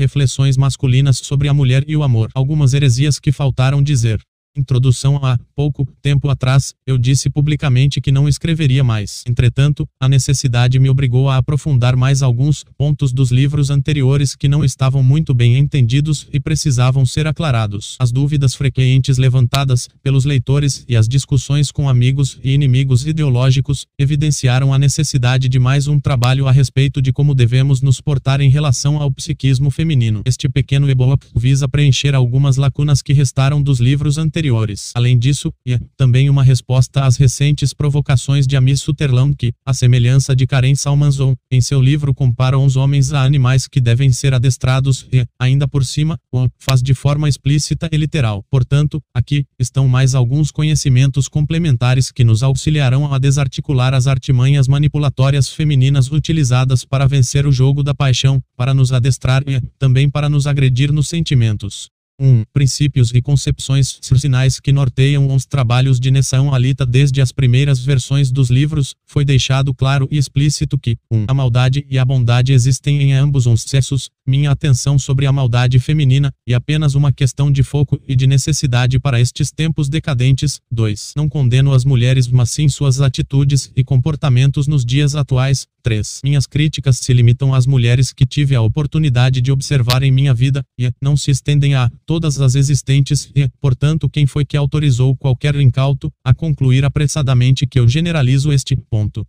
Reflexões masculinas sobre a mulher e o amor. Algumas heresias que faltaram dizer. Introdução a pouco tempo atrás, eu disse publicamente que não escreveria mais. Entretanto, a necessidade me obrigou a aprofundar mais alguns pontos dos livros anteriores que não estavam muito bem entendidos e precisavam ser aclarados. As dúvidas frequentes levantadas pelos leitores e as discussões com amigos e inimigos ideológicos evidenciaram a necessidade de mais um trabalho a respeito de como devemos nos portar em relação ao psiquismo feminino. Este pequeno e-book visa preencher algumas lacunas que restaram dos livros anteriores anteriores. Além disso, e também uma resposta às recentes provocações de Amy Sutherland que, à semelhança de Karen Salmanzon, em seu livro compara os homens a animais que devem ser adestrados e, ainda por cima, o faz de forma explícita e literal. Portanto, aqui estão mais alguns conhecimentos complementares que nos auxiliarão a desarticular as artimanhas manipulatórias femininas utilizadas para vencer o jogo da paixão, para nos adestrar e também para nos agredir nos sentimentos. 1. Princípios e concepções sinais que norteiam os trabalhos de Nessão Alita desde as primeiras versões dos livros, foi deixado claro e explícito que 1. Um, a maldade e a bondade existem em ambos os sexos, minha atenção sobre a maldade feminina, e apenas uma questão de foco e de necessidade para estes tempos decadentes. 2. Não condeno as mulheres mas sim suas atitudes e comportamentos nos dias atuais. 3. Minhas críticas se limitam às mulheres que tive a oportunidade de observar em minha vida, e não se estendem a todas as existentes e, portanto, quem foi que autorizou qualquer incauto a concluir apressadamente que eu generalizo este ponto.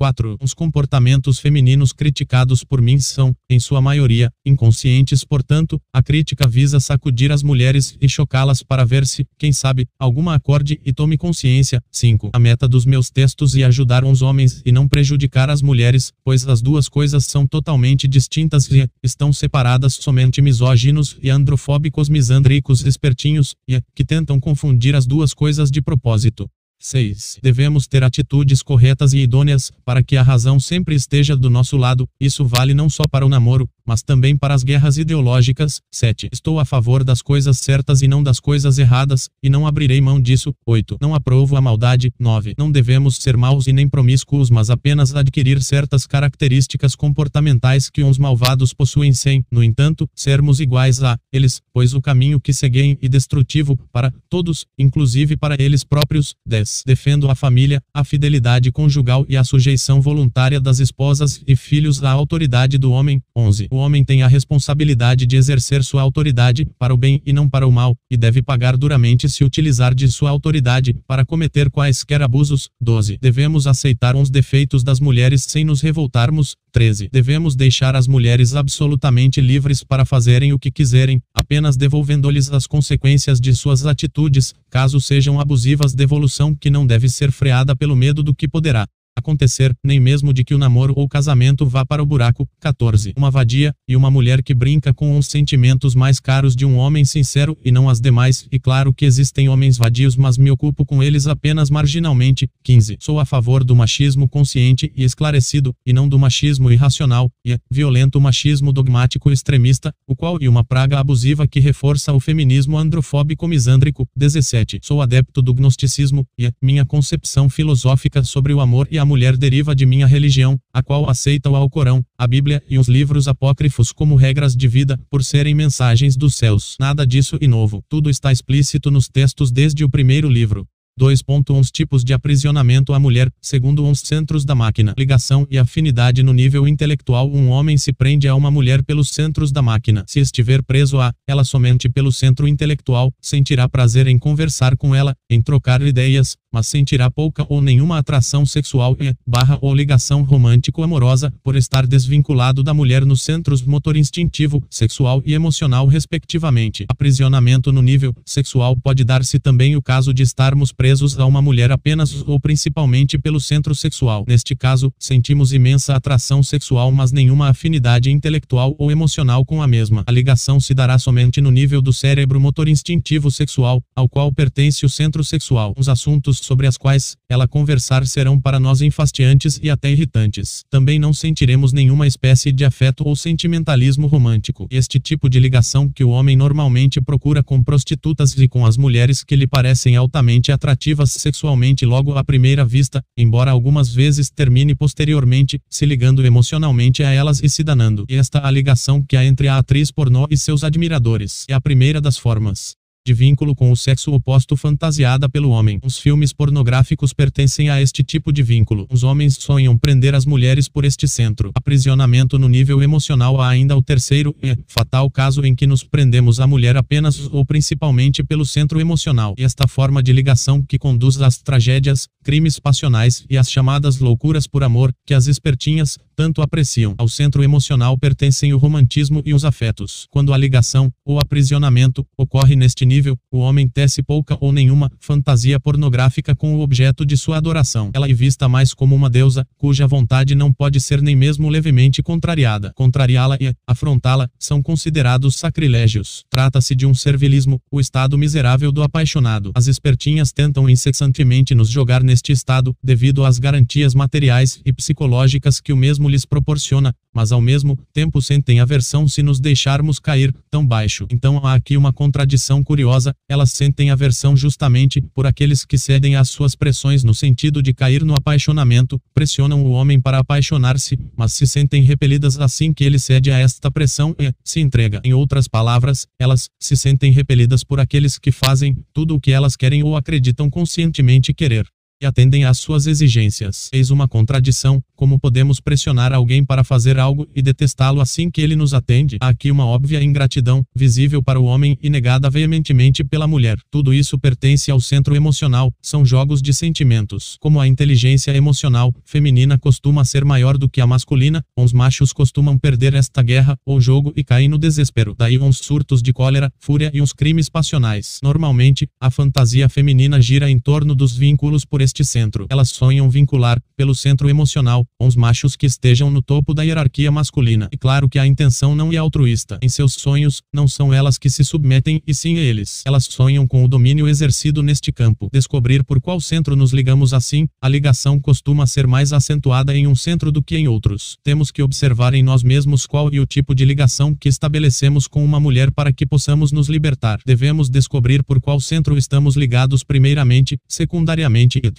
4. Os comportamentos femininos criticados por mim são, em sua maioria, inconscientes, portanto, a crítica visa sacudir as mulheres e chocá-las para ver se, quem sabe, alguma acorde e tome consciência. 5. A meta dos meus textos é ajudar os homens e não prejudicar as mulheres, pois as duas coisas são totalmente distintas e estão separadas somente misóginos e androfóbicos misandricos espertinhos e que tentam confundir as duas coisas de propósito. 6. Devemos ter atitudes corretas e idôneas, para que a razão sempre esteja do nosso lado, isso vale não só para o namoro, mas também para as guerras ideológicas. 7. Estou a favor das coisas certas e não das coisas erradas, e não abrirei mão disso. 8. Não aprovo a maldade. 9. Não devemos ser maus e nem promíscuos, mas apenas adquirir certas características comportamentais que uns malvados possuem sem, no entanto, sermos iguais a eles, pois o caminho que seguem e destrutivo para todos, inclusive para eles próprios. 10. Defendo a família, a fidelidade conjugal e a sujeição voluntária das esposas e filhos à autoridade do homem. 11. O homem tem a responsabilidade de exercer sua autoridade para o bem e não para o mal, e deve pagar duramente se utilizar de sua autoridade para cometer quaisquer abusos. 12. Devemos aceitar os defeitos das mulheres sem nos revoltarmos. 13. Devemos deixar as mulheres absolutamente livres para fazerem o que quiserem, apenas devolvendo-lhes as consequências de suas atitudes, caso sejam abusivas devolução que não deve ser freada pelo medo do que poderá acontecer, nem mesmo de que o namoro ou casamento vá para o buraco. 14. Uma vadia, e uma mulher que brinca com os sentimentos mais caros de um homem sincero e não as demais, e claro que existem homens vadios mas me ocupo com eles apenas marginalmente. 15. Sou a favor do machismo consciente e esclarecido, e não do machismo irracional, e violento machismo dogmático extremista, o qual e uma praga abusiva que reforça o feminismo androfóbico misândrico. 17. Sou adepto do gnosticismo, e minha concepção filosófica sobre o amor e a mulher deriva de minha religião, a qual aceita o Alcorão, a Bíblia e os livros apócrifos como regras de vida, por serem mensagens dos céus. Nada disso e novo. Tudo está explícito nos textos desde o primeiro livro. 2.1 Tipos de aprisionamento à mulher, segundo uns centros da máquina. Ligação e afinidade no nível intelectual Um homem se prende a uma mulher pelos centros da máquina. Se estiver preso a ela somente pelo centro intelectual, sentirá prazer em conversar com ela, em trocar ideias, mas sentirá pouca ou nenhuma atração sexual e barra ou ligação romântico-amorosa, por estar desvinculado da mulher nos centros motor instintivo, sexual e emocional respectivamente. Aprisionamento no nível sexual pode dar-se também o caso de estarmos presos a uma mulher apenas ou principalmente pelo centro sexual. Neste caso, sentimos imensa atração sexual mas nenhuma afinidade intelectual ou emocional com a mesma. A ligação se dará somente no nível do cérebro motor instintivo sexual, ao qual pertence o centro sexual. Os assuntos sobre as quais ela conversar serão para nós enfastiantes e até irritantes. Também não sentiremos nenhuma espécie de afeto ou sentimentalismo romântico. Este tipo de ligação que o homem normalmente procura com prostitutas e com as mulheres que lhe parecem altamente atrativas sexualmente logo à primeira vista, embora algumas vezes termine posteriormente se ligando emocionalmente a elas e se danando. Esta a ligação que há entre a atriz pornô e seus admiradores. É a primeira das formas de vínculo com o sexo oposto fantasiada pelo homem. Os filmes pornográficos pertencem a este tipo de vínculo. Os homens sonham prender as mulheres por este centro. Aprisionamento no nível emocional há ainda o terceiro e fatal caso em que nos prendemos a mulher apenas ou principalmente pelo centro emocional. E esta forma de ligação que conduz às tragédias, crimes passionais e às chamadas loucuras por amor, que as espertinhas tanto apreciam. Ao centro emocional pertencem o romantismo e os afetos. Quando a ligação, ou aprisionamento, ocorre neste nível, o homem tece pouca ou nenhuma fantasia pornográfica com o objeto de sua adoração. Ela é vista mais como uma deusa, cuja vontade não pode ser nem mesmo levemente contrariada. Contrariá-la e afrontá-la são considerados sacrilégios. Trata-se de um servilismo, o estado miserável do apaixonado. As espertinhas tentam incessantemente nos jogar neste estado, devido às garantias materiais e psicológicas que o mesmo lhes proporciona, mas ao mesmo tempo sentem aversão se nos deixarmos cair tão baixo. Então há aqui uma contradição curiosa, elas sentem aversão justamente por aqueles que cedem às suas pressões no sentido de cair no apaixonamento, pressionam o homem para apaixonar-se, mas se sentem repelidas assim que ele cede a esta pressão e se entrega. Em outras palavras, elas se sentem repelidas por aqueles que fazem tudo o que elas querem ou acreditam conscientemente querer e atendem às suas exigências. Eis uma contradição, como podemos pressionar alguém para fazer algo e detestá-lo assim que ele nos atende? Há aqui uma óbvia ingratidão, visível para o homem e negada veementemente pela mulher. Tudo isso pertence ao centro emocional, são jogos de sentimentos. Como a inteligência emocional feminina costuma ser maior do que a masculina, os machos costumam perder esta guerra ou jogo e caem no desespero. Daí uns surtos de cólera, fúria e uns crimes passionais. Normalmente, a fantasia feminina gira em torno dos vínculos por este centro. Elas sonham vincular, pelo centro emocional, uns machos que estejam no topo da hierarquia masculina. E claro que a intenção não é altruísta. Em seus sonhos, não são elas que se submetem, e sim eles. Elas sonham com o domínio exercido neste campo. Descobrir por qual centro nos ligamos assim, a ligação costuma ser mais acentuada em um centro do que em outros. Temos que observar em nós mesmos qual e o tipo de ligação que estabelecemos com uma mulher para que possamos nos libertar. Devemos descobrir por qual centro estamos ligados primeiramente, secundariamente e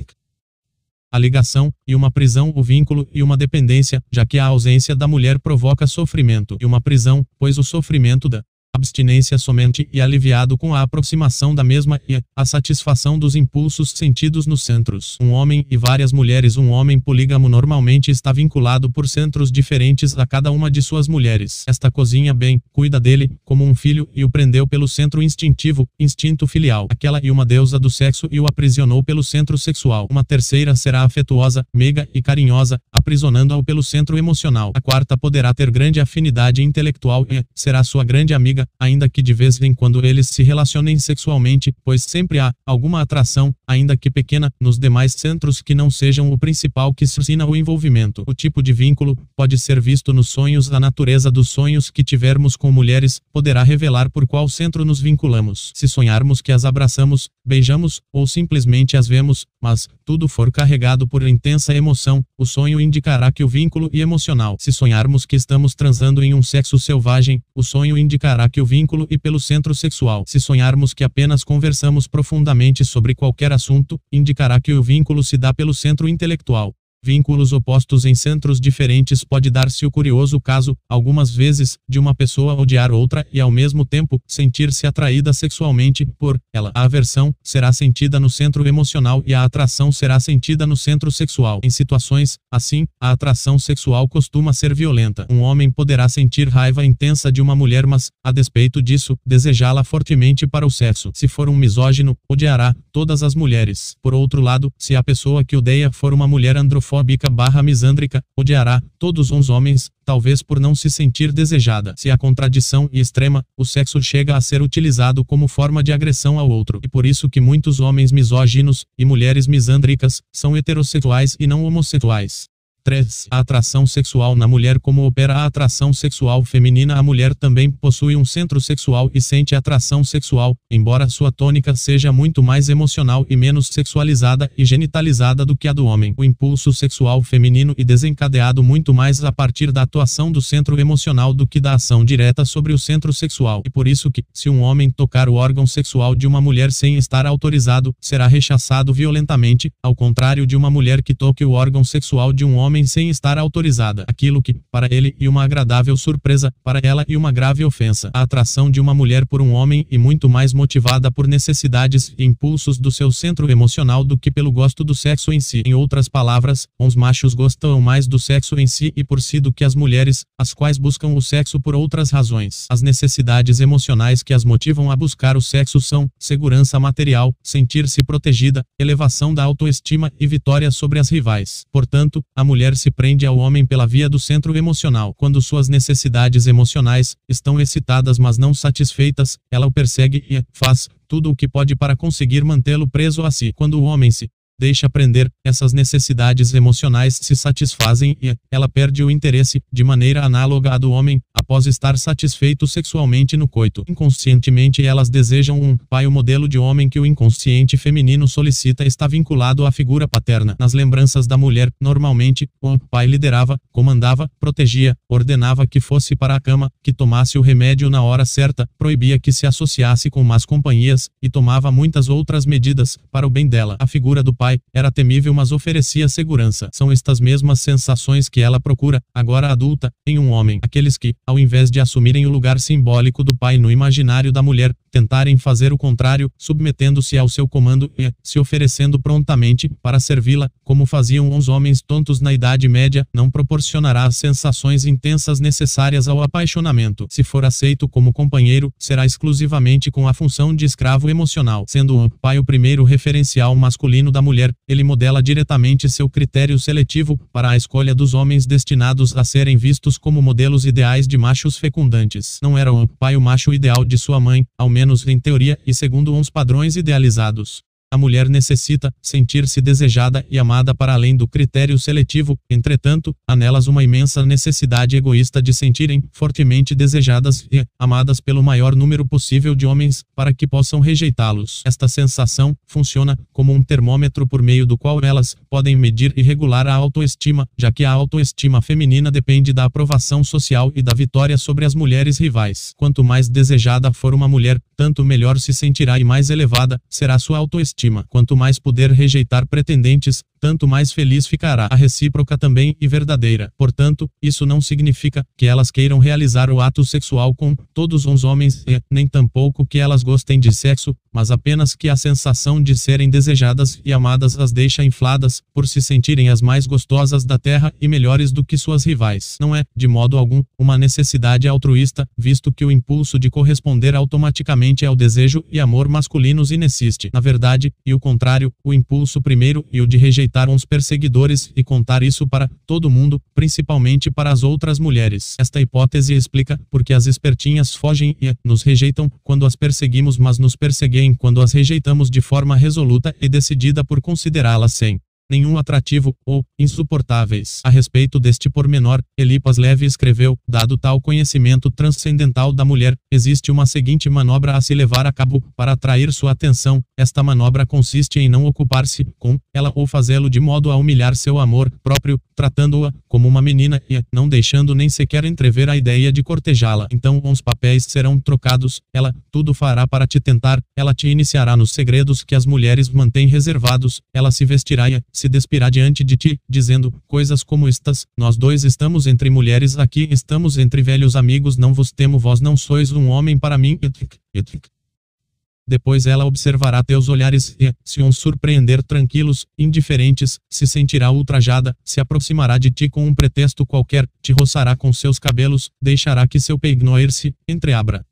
a ligação, e uma prisão, o vínculo, e uma dependência, já que a ausência da mulher provoca sofrimento, e uma prisão, pois o sofrimento da abstinência somente e aliviado com a aproximação da mesma e a satisfação dos impulsos sentidos nos centros. Um homem e várias mulheres. Um homem polígamo normalmente está vinculado por centros diferentes a cada uma de suas mulheres. Esta cozinha bem, cuida dele, como um filho, e o prendeu pelo centro instintivo, instinto filial. Aquela e uma deusa do sexo e o aprisionou pelo centro sexual. Uma terceira será afetuosa, meiga e carinhosa, aprisionando-o pelo centro emocional. A quarta poderá ter grande afinidade intelectual e será sua grande amiga ainda que de vez em quando eles se relacionem sexualmente, pois sempre há alguma atração, ainda que pequena, nos demais centros que não sejam o principal que suscita o envolvimento. O tipo de vínculo pode ser visto nos sonhos. A natureza dos sonhos que tivermos com mulheres poderá revelar por qual centro nos vinculamos. Se sonharmos que as abraçamos, beijamos ou simplesmente as vemos, mas tudo for carregado por intensa emoção, o sonho indicará que o vínculo é emocional. Se sonharmos que estamos transando em um sexo selvagem, o sonho indicará que o vínculo e pelo centro sexual. Se sonharmos que apenas conversamos profundamente sobre qualquer assunto, indicará que o vínculo se dá pelo centro intelectual vínculos opostos em centros diferentes pode dar-se o curioso caso, algumas vezes, de uma pessoa odiar outra e ao mesmo tempo sentir-se atraída sexualmente por ela. A aversão será sentida no centro emocional e a atração será sentida no centro sexual. Em situações assim, a atração sexual costuma ser violenta. Um homem poderá sentir raiva intensa de uma mulher, mas, a despeito disso, desejá-la fortemente para o sexo. Se for um misógino, odiará todas as mulheres. Por outro lado, se a pessoa que odeia for uma mulher androfóbica, homofóbica barra misândrica, odiará todos os homens, talvez por não se sentir desejada. Se a contradição e extrema, o sexo chega a ser utilizado como forma de agressão ao outro. E por isso que muitos homens misóginos e mulheres misândricas são heterossexuais e não homossexuais. 3. A atração sexual na mulher Como opera a atração sexual feminina A mulher também possui um centro sexual e sente atração sexual, embora sua tônica seja muito mais emocional e menos sexualizada e genitalizada do que a do homem. O impulso sexual feminino e desencadeado muito mais a partir da atuação do centro emocional do que da ação direta sobre o centro sexual. E por isso que, se um homem tocar o órgão sexual de uma mulher sem estar autorizado, será rechaçado violentamente, ao contrário de uma mulher que toque o órgão sexual de um homem homem sem estar autorizada. Aquilo que, para ele, e uma agradável surpresa, para ela e uma grave ofensa. A atração de uma mulher por um homem e muito mais motivada por necessidades e impulsos do seu centro emocional do que pelo gosto do sexo em si. Em outras palavras, os machos gostam mais do sexo em si e por si do que as mulheres, as quais buscam o sexo por outras razões. As necessidades emocionais que as motivam a buscar o sexo são segurança material, sentir-se protegida, elevação da autoestima e vitória sobre as rivais. Portanto, a mulher mulher se prende ao homem pela via do centro emocional. Quando suas necessidades emocionais estão excitadas mas não satisfeitas, ela o persegue e faz tudo o que pode para conseguir mantê-lo preso a si. Quando o homem se deixa prender, essas necessidades emocionais se satisfazem e ela perde o interesse, de maneira análoga à do homem, após estar satisfeito sexualmente no coito. Inconscientemente elas desejam um pai. O modelo de homem que o inconsciente feminino solicita está vinculado à figura paterna. Nas lembranças da mulher, normalmente, o pai liderava, comandava, protegia, ordenava que fosse para a cama, que tomasse o remédio na hora certa, proibia que se associasse com más companhias, e tomava muitas outras medidas, para o bem dela. A figura do pai pai, era temível mas oferecia segurança. São estas mesmas sensações que ela procura, agora adulta, em um homem. Aqueles que, ao invés de assumirem o lugar simbólico do pai no imaginário da mulher, tentarem fazer o contrário, submetendo-se ao seu comando e se oferecendo prontamente para servi-la, como faziam os homens tontos na Idade Média, não proporcionará as sensações intensas necessárias ao apaixonamento. Se for aceito como companheiro, será exclusivamente com a função de escravo emocional, sendo o pai o primeiro referencial masculino da mulher mulher, ele modela diretamente seu critério seletivo para a escolha dos homens destinados a serem vistos como modelos ideais de machos fecundantes. Não era o pai o macho ideal de sua mãe, ao menos em teoria e segundo uns padrões idealizados. A mulher necessita sentir-se desejada e amada para além do critério seletivo, entretanto, há nelas uma imensa necessidade egoísta de sentirem fortemente desejadas e amadas pelo maior número possível de homens, para que possam rejeitá-los. Esta sensação funciona como um termômetro por meio do qual elas podem medir e regular a autoestima, já que a autoestima feminina depende da aprovação social e da vitória sobre as mulheres rivais. Quanto mais desejada for uma mulher, tanto melhor se sentirá e mais elevada será sua autoestima autoestima. Quanto mais puder rejeitar pretendentes, tanto mais feliz ficará. A recíproca também e verdadeira. Portanto, isso não significa que elas queiram realizar o ato sexual com todos os homens e nem tampouco que elas gostem de sexo, mas apenas que a sensação de serem desejadas e amadas as deixa infladas por se sentirem as mais gostosas da terra e melhores do que suas rivais. Não é, de modo algum, uma necessidade altruísta, visto que o impulso de corresponder automaticamente ao desejo e amor masculinos inexiste. Na verdade, e o contrário, o impulso primeiro e o de rejeitar rejeitar uns perseguidores e contar isso para todo mundo, principalmente para as outras mulheres. Esta hipótese explica porque as espertinhas fogem e nos rejeitam quando as perseguimos, mas nos perseguem quando as rejeitamos de forma resoluta e decidida por considerá-las sem nenhum atrativo, ou insuportáveis. A respeito deste pormenor, Elipas Leve escreveu: dado tal conhecimento transcendental da mulher, existe uma seguinte manobra a se levar a cabo para atrair sua atenção. Esta manobra consiste em não ocupar-se com ela ou fazê-lo de modo a humilhar seu amor próprio, tratando-a como uma menina e não deixando nem sequer entrever a ideia de cortejá-la. Então os papéis serão trocados, ela tudo fará para te tentar, ela te iniciará nos segredos que as mulheres mantêm reservados, ela se vestirá e se despirá diante de ti, dizendo coisas como estas: Nós dois estamos entre mulheres aqui, estamos entre velhos amigos, não vos temo, vós não sois um homem para mim. Depois ela observará teus olhares e, se uns surpreender tranquilos, indiferentes, se sentirá ultrajada, se aproximará de ti com um pretexto qualquer, te roçará com seus cabelos, deixará que seu peignoir se entreabra.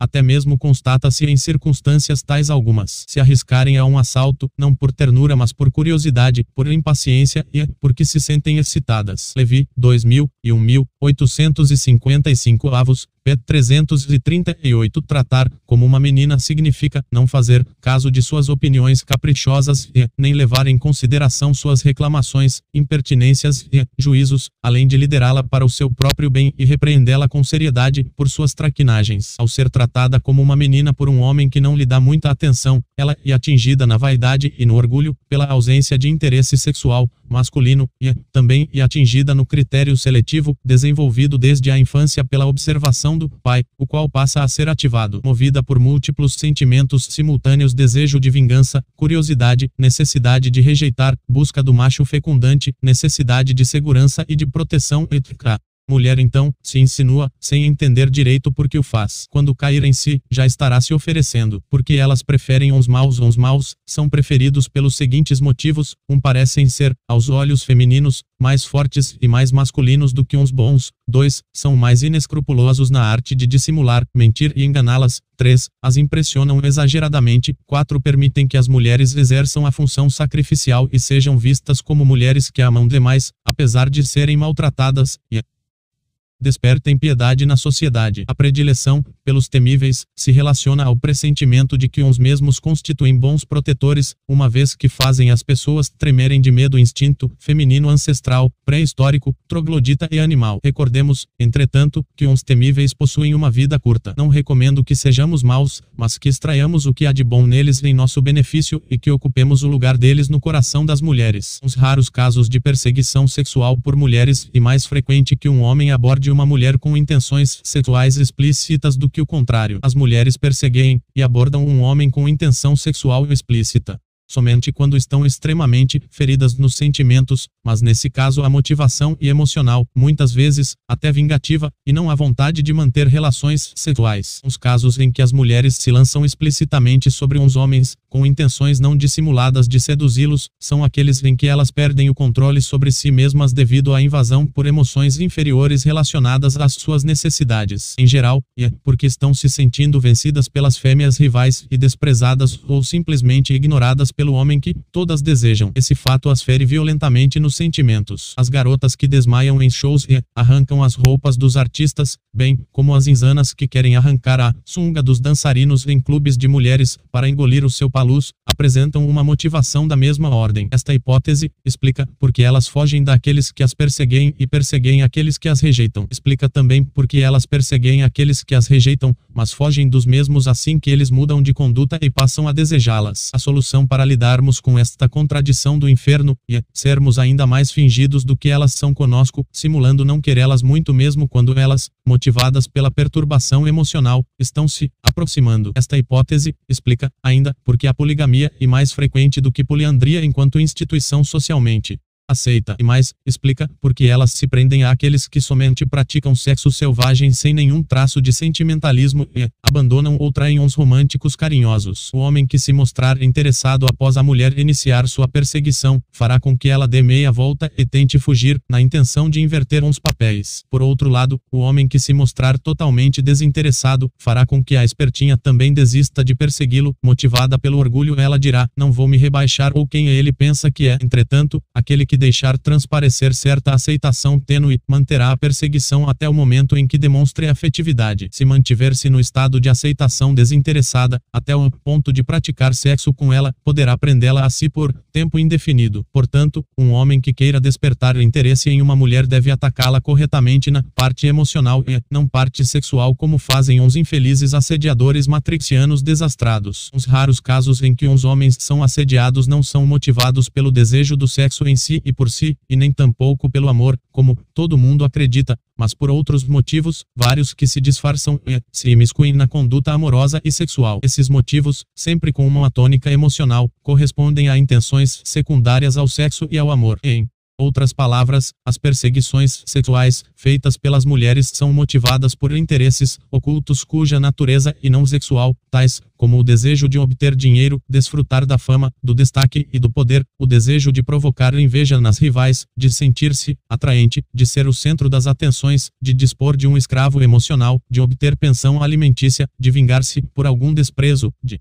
Até mesmo constata-se em circunstâncias tais algumas, se arriscarem a um assalto, não por ternura mas por curiosidade, por impaciência e porque se sentem excitadas. Levi, 2000 e 1855 avos, p. 338 Tratar como uma menina significa não fazer caso de suas opiniões caprichosas e nem levar em consideração suas reclamações, impertinências e juízos, além de liderá-la para o seu próprio bem e repreendê-la com seriedade por suas traquinagens. Ao ser tratada como uma menina por um homem que não lhe dá muita atenção, ela é atingida na vaidade e no orgulho pela ausência de interesse sexual masculino e também é atingida no critério seletivo desenvolvido desde a infância pela observação do pai, o qual passa a ser ativado, movida por múltiplos sentimentos simultâneos desejo de vingança, curiosidade, necessidade de rejeitar, busca do macho fecundante, necessidade de segurança e de proteção, etc. Mulher então, se insinua, sem entender direito por que o faz. Quando cair em si, já estará se oferecendo. Porque elas preferem uns maus uns maus, são preferidos pelos seguintes motivos: um parecem ser, aos olhos femininos, mais fortes e mais masculinos do que uns bons. 2. São mais inescrupulosos na arte de dissimular, mentir e enganá-las. 3. As impressionam exageradamente. 4. Permitem que as mulheres exerçam a função sacrificial e sejam vistas como mulheres que amam demais, apesar de serem maltratadas. E despertem piedade na sociedade. A predileção, pelos temíveis, se relaciona ao pressentimento de que uns mesmos constituem bons protetores, uma vez que fazem as pessoas tremerem de medo instinto feminino ancestral, pré-histórico, troglodita e animal. Recordemos, entretanto, que uns temíveis possuem uma vida curta. Não recomendo que sejamos maus, mas que extraiamos o que há de bom neles em nosso benefício e que ocupemos o lugar deles no coração das mulheres. Uns raros casos de perseguição sexual por mulheres e mais frequente que um homem aborde uma mulher com intenções sexuais explícitas do que o contrário. As mulheres perseguem e abordam um homem com intenção sexual explícita somente quando estão extremamente feridas nos sentimentos, mas nesse caso a motivação e emocional, muitas vezes, até vingativa, e não a vontade de manter relações sexuais. Os casos em que as mulheres se lançam explicitamente sobre uns homens, com intenções não dissimuladas de seduzi-los, são aqueles em que elas perdem o controle sobre si mesmas devido à invasão por emoções inferiores relacionadas às suas necessidades. Em geral, é porque estão se sentindo vencidas pelas fêmeas rivais e desprezadas ou simplesmente ignoradas pelo homem que todas desejam. Esse fato as fere violentamente nos sentimentos. As garotas que desmaiam em shows e arrancam as roupas dos artistas, bem como as insanas que querem arrancar a sunga dos dançarinos em clubes de mulheres para engolir o seu paluz, apresentam uma motivação da mesma ordem. Esta hipótese explica por que elas fogem daqueles que as perseguem e perseguem aqueles que as rejeitam. Explica também por que elas perseguem aqueles que as rejeitam, mas fogem dos mesmos assim que eles mudam de conduta e passam a desejá-las. A solução para lidarmos com esta contradição do inferno e sermos ainda mais fingidos do que elas são conosco, simulando não querê-las muito mesmo quando elas, motivadas pela perturbação emocional, estão se aproximando. Esta hipótese explica ainda porque a poligamia é mais frequente do que poliandria enquanto instituição socialmente aceita e mais, explica, porque elas se prendem àqueles que somente praticam sexo selvagem sem nenhum traço de sentimentalismo e abandonam ou traem uns românticos carinhosos. O homem que se mostrar interessado após a mulher iniciar sua perseguição, fará com que ela dê meia volta e tente fugir, na intenção de inverter uns papéis. Por outro lado, o homem que se mostrar totalmente desinteressado, fará com que a espertinha também desista de persegui-lo, motivada pelo orgulho ela dirá, não vou me rebaixar ou quem ele pensa que é. Entretanto, aquele que deixar transparecer certa aceitação tênue, manterá a perseguição até o momento em que demonstre afetividade. Se mantiver-se no estado de aceitação desinteressada, até o ponto de praticar sexo com ela, poderá prendê-la a si por tempo indefinido. Portanto, um homem que queira despertar interesse em uma mulher deve atacá-la corretamente na parte emocional e não parte sexual como fazem uns infelizes assediadores matrixianos desastrados. Os raros casos em que uns homens são assediados não são motivados pelo desejo do sexo em si e por si, e nem tampouco pelo amor, como todo mundo acredita, mas por outros motivos, vários que se disfarçam e se imiscuem na conduta amorosa e sexual. Esses motivos, sempre com uma tônica emocional, correspondem a intenções secundárias ao sexo e ao amor. Em outras palavras, as perseguições sexuais feitas pelas mulheres são motivadas por interesses ocultos cuja natureza e não sexual, tais como o desejo de obter dinheiro, desfrutar da fama, do destaque e do poder, o desejo de provocar inveja nas rivais, de sentir-se atraente, de ser o centro das atenções, de dispor de um escravo emocional, de obter pensão alimentícia, de vingar-se por algum desprezo, de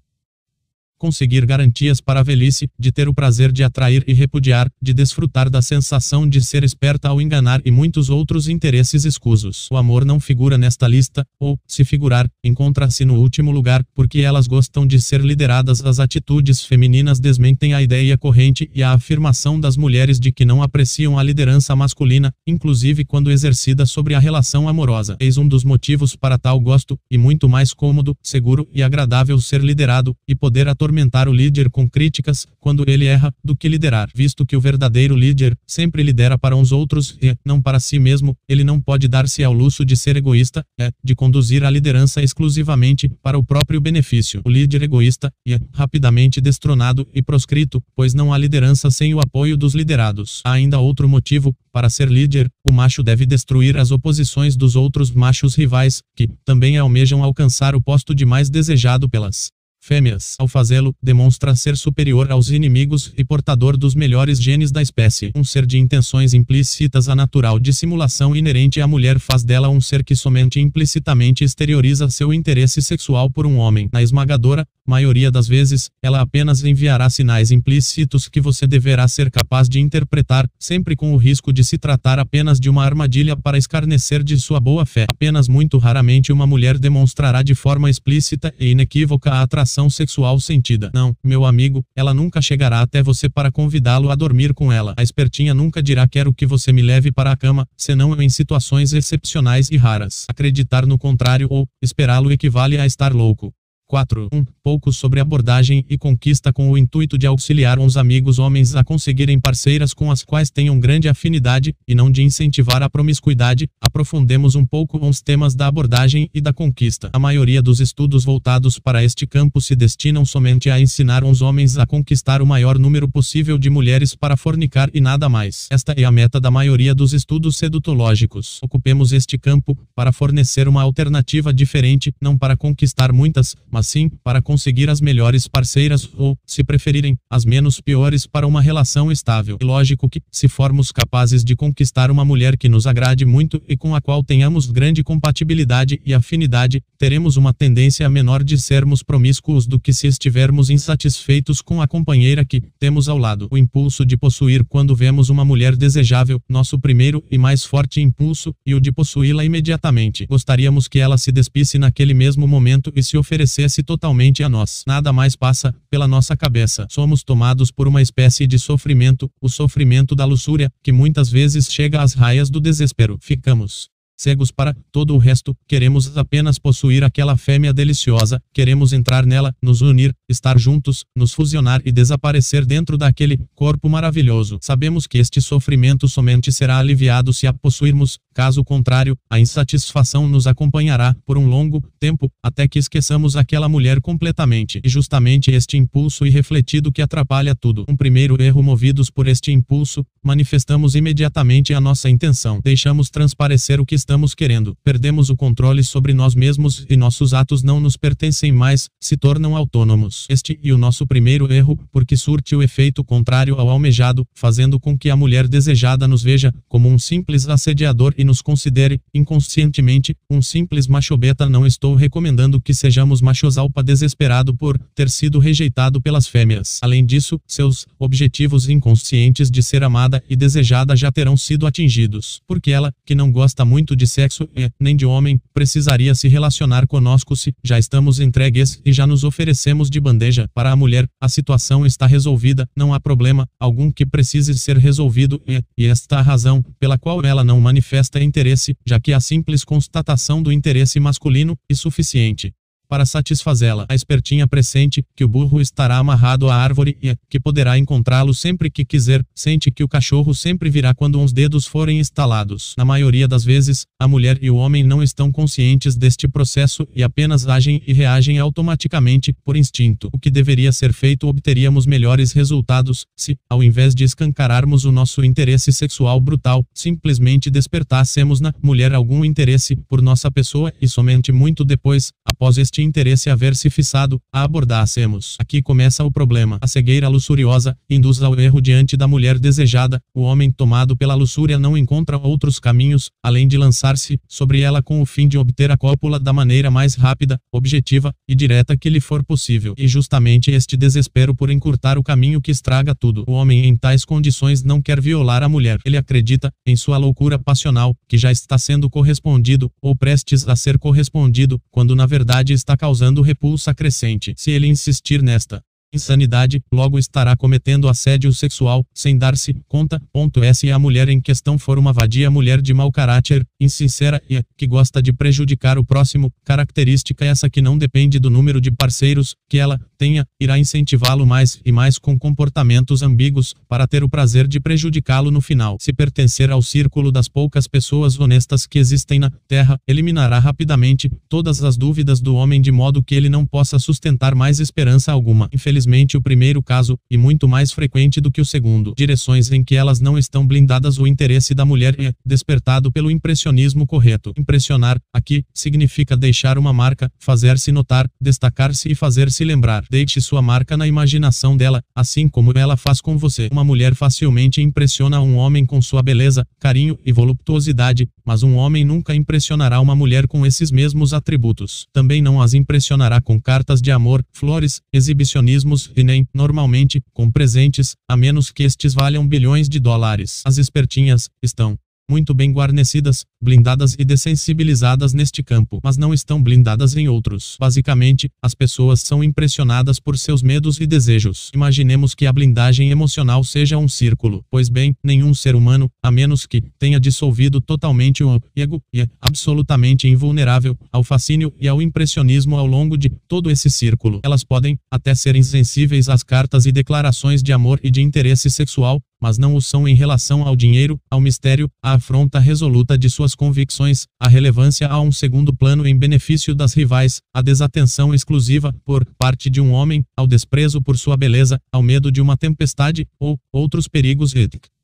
conseguir garantias para a velhice, de ter o prazer de atrair e repudiar, de desfrutar da sensação de ser esperta ao enganar e muitos outros interesses escusos. O amor não figura nesta lista, ou, se figurar, encontra-se no último lugar, porque elas gostam de ser lideradas. As atitudes femininas desmentem a ideia corrente e a afirmação das mulheres de que não apreciam a liderança masculina, inclusive quando exercida sobre a relação amorosa. Eis um dos motivos para tal gosto, e muito mais cômodo, seguro e agradável ser liderado, e poder atormentar atormentar o líder com críticas quando ele erra, do que liderar, visto que o verdadeiro líder sempre lidera para uns outros e não para si mesmo. Ele não pode dar-se ao luxo de ser egoísta, é, de conduzir a liderança exclusivamente para o próprio benefício. O líder egoísta é rapidamente destronado e proscrito, pois não há liderança sem o apoio dos liderados. Há ainda outro motivo para ser líder, o macho deve destruir as oposições dos outros machos rivais, que também almejam alcançar o posto de mais desejado pelas fêmeas. Ao fazê-lo, demonstra ser superior aos inimigos e portador dos melhores genes da espécie. Um ser de intenções implícitas a natural dissimulação inerente à mulher faz dela um ser que somente implicitamente exterioriza seu interesse sexual por um homem. Na esmagadora maioria das vezes, ela apenas enviará sinais implícitos que você deverá ser capaz de interpretar, sempre com o risco de se tratar apenas de uma armadilha para escarnecer de sua boa fé. Apenas muito raramente uma mulher demonstrará de forma explícita e inequívoca a atração atração sexual sentida. Não, meu amigo, ela nunca chegará até você para convidá-lo a dormir com ela. A espertinha nunca dirá quero que você me leve para a cama, senão em situações excepcionais e raras. Acreditar no contrário ou esperá-lo equivale a estar louco. 4. 1. Pouco sobre abordagem e conquista com o intuito de auxiliar uns amigos homens a conseguirem parceiras com as quais tenham grande afinidade, e não de incentivar a promiscuidade, aprofundemos um pouco os temas da abordagem e da conquista. A maioria dos estudos voltados para este campo se destinam somente a ensinar uns homens a conquistar o maior número possível de mulheres para fornicar e nada mais. Esta é a meta da maioria dos estudos sedutológicos. Ocupemos este campo para fornecer uma alternativa diferente, não para conquistar muitas, mas mas sim para conseguir as melhores parceiras ou, se preferirem, as menos piores para uma relação estável. E lógico que, se formos capazes de conquistar uma mulher que nos agrade muito e com a qual tenhamos grande compatibilidade e afinidade, teremos uma tendência menor de sermos promíscuos do que se estivermos insatisfeitos com a companheira que temos ao lado. O impulso de possuir quando vemos uma mulher desejável, nosso primeiro e mais forte impulso, e o de possuí-la imediatamente. Gostaríamos que ela se despisse naquele mesmo momento e se oferecesse oferece totalmente a nós. Nada mais passa pela nossa cabeça. Somos tomados por uma espécie de sofrimento, o sofrimento da luxúria, que muitas vezes chega às raias do desespero. Ficamos cegos para todo o resto, queremos apenas possuir aquela fêmea deliciosa, queremos entrar nela, nos unir, estar juntos, nos fusionar e desaparecer dentro daquele corpo maravilhoso. Sabemos que este sofrimento somente será aliviado se a possuirmos, caso contrário, a insatisfação nos acompanhará por um longo tempo, até que esqueçamos aquela mulher completamente. E justamente este impulso irrefletido que atrapalha tudo. Um primeiro erro movidos por este impulso, manifestamos imediatamente a nossa intenção. Deixamos transparecer o que estamos querendo. Perdemos o controle sobre nós mesmos e nossos atos não nos pertencem mais, se tornam autônomos. Este e o nosso primeiro erro, porque surte o efeito contrário ao almejado, fazendo com que a mulher desejada nos veja como um simples assediador e nos considere, inconscientemente, um simples machobeta. Não estou recomendando que sejamos machos alpa desesperado por ter sido rejeitado pelas fêmeas. Além disso, seus objetivos inconscientes de ser amada e desejada já terão sido atingidos, porque ela, que não gosta muito de sexo e nem de homem, precisaria se relacionar conosco se já estamos entregues e já nos oferecemos de bandeja para a mulher. A situação está resolvida, não há problema algum que precise ser resolvido e, e esta a razão pela qual ela não manifesta interesse, já que a simples constatação do interesse masculino e suficiente. Para satisfazê-la. A espertinha pressente que o burro estará amarrado à árvore e que poderá encontrá-lo sempre que quiser, sente que o cachorro sempre virá quando uns dedos forem instalados. Na maioria das vezes, a mulher e o homem não estão conscientes deste processo e apenas agem e reagem automaticamente, por instinto. O que deveria ser feito obteríamos melhores resultados se, ao invés de escancararmos o nosso interesse sexual brutal, simplesmente despertássemos na mulher algum interesse por nossa pessoa e somente muito depois, após este interesse haver se fixado, a abordássemos. Aqui começa o problema. A cegueira luxuriosa induz ao erro diante da mulher desejada. O homem tomado pela luxúria não encontra outros caminhos, além de lançar-se sobre ela com o fim de obter a cópula da maneira mais rápida, objetiva e direta que lhe for possível. E justamente este desespero por encurtar o caminho que estraga tudo. O homem em tais condições não quer violar a mulher. Ele acredita, em sua loucura passional, que já está sendo correspondido, ou prestes a ser correspondido, quando na verdade está causando repulsa crescente. Se ele insistir nesta insanidade, logo estará cometendo assédio sexual, sem dar-se conta. Ponto S. a mulher em questão for uma vadia mulher de mau caráter, insincera e que gosta de prejudicar o próximo, característica essa que não depende do número de parceiros que ela tenha, irá incentivá-lo mais e mais com comportamentos ambíguos, para ter o prazer de prejudicá-lo no final. Se pertencer ao círculo das poucas pessoas honestas que existem na Terra, eliminará rapidamente todas as dúvidas do homem de modo que ele não possa sustentar mais esperança alguma. Infelizmente, infelizmente o primeiro caso, e muito mais frequente do que o segundo. Direções em que elas não estão blindadas o interesse da mulher é despertado pelo impressionismo correto. Impressionar, aqui, significa deixar uma marca, fazer-se notar, destacar-se e fazer-se lembrar. Deixe sua marca na imaginação dela, assim como ela faz com você. Uma mulher facilmente impressiona um homem com sua beleza, carinho e voluptuosidade, mas um homem nunca impressionará uma mulher com esses mesmos atributos. Também não as impressionará com cartas de amor, flores, exibicionismo e nem, normalmente, com presentes, a menos que estes valham bilhões de dólares. As espertinhas estão muito bem guarnecidas, blindadas e dessensibilizadas neste campo, mas não estão blindadas em outros. Basicamente, as pessoas são impressionadas por seus medos e desejos. Imaginemos que a blindagem emocional seja um círculo. Pois bem, nenhum ser humano, a menos que tenha dissolvido totalmente o ego, é absolutamente invulnerável ao fascínio e ao impressionismo ao longo de todo esse círculo. Elas podem até ser insensíveis às cartas e declarações de amor e de interesse sexual, mas não o são em relação ao dinheiro, ao mistério, à afronta resoluta de suas convicções, à relevância a um segundo plano em benefício das rivais, à desatenção exclusiva, por parte de um homem, ao desprezo por sua beleza, ao medo de uma tempestade, ou outros perigos éticos.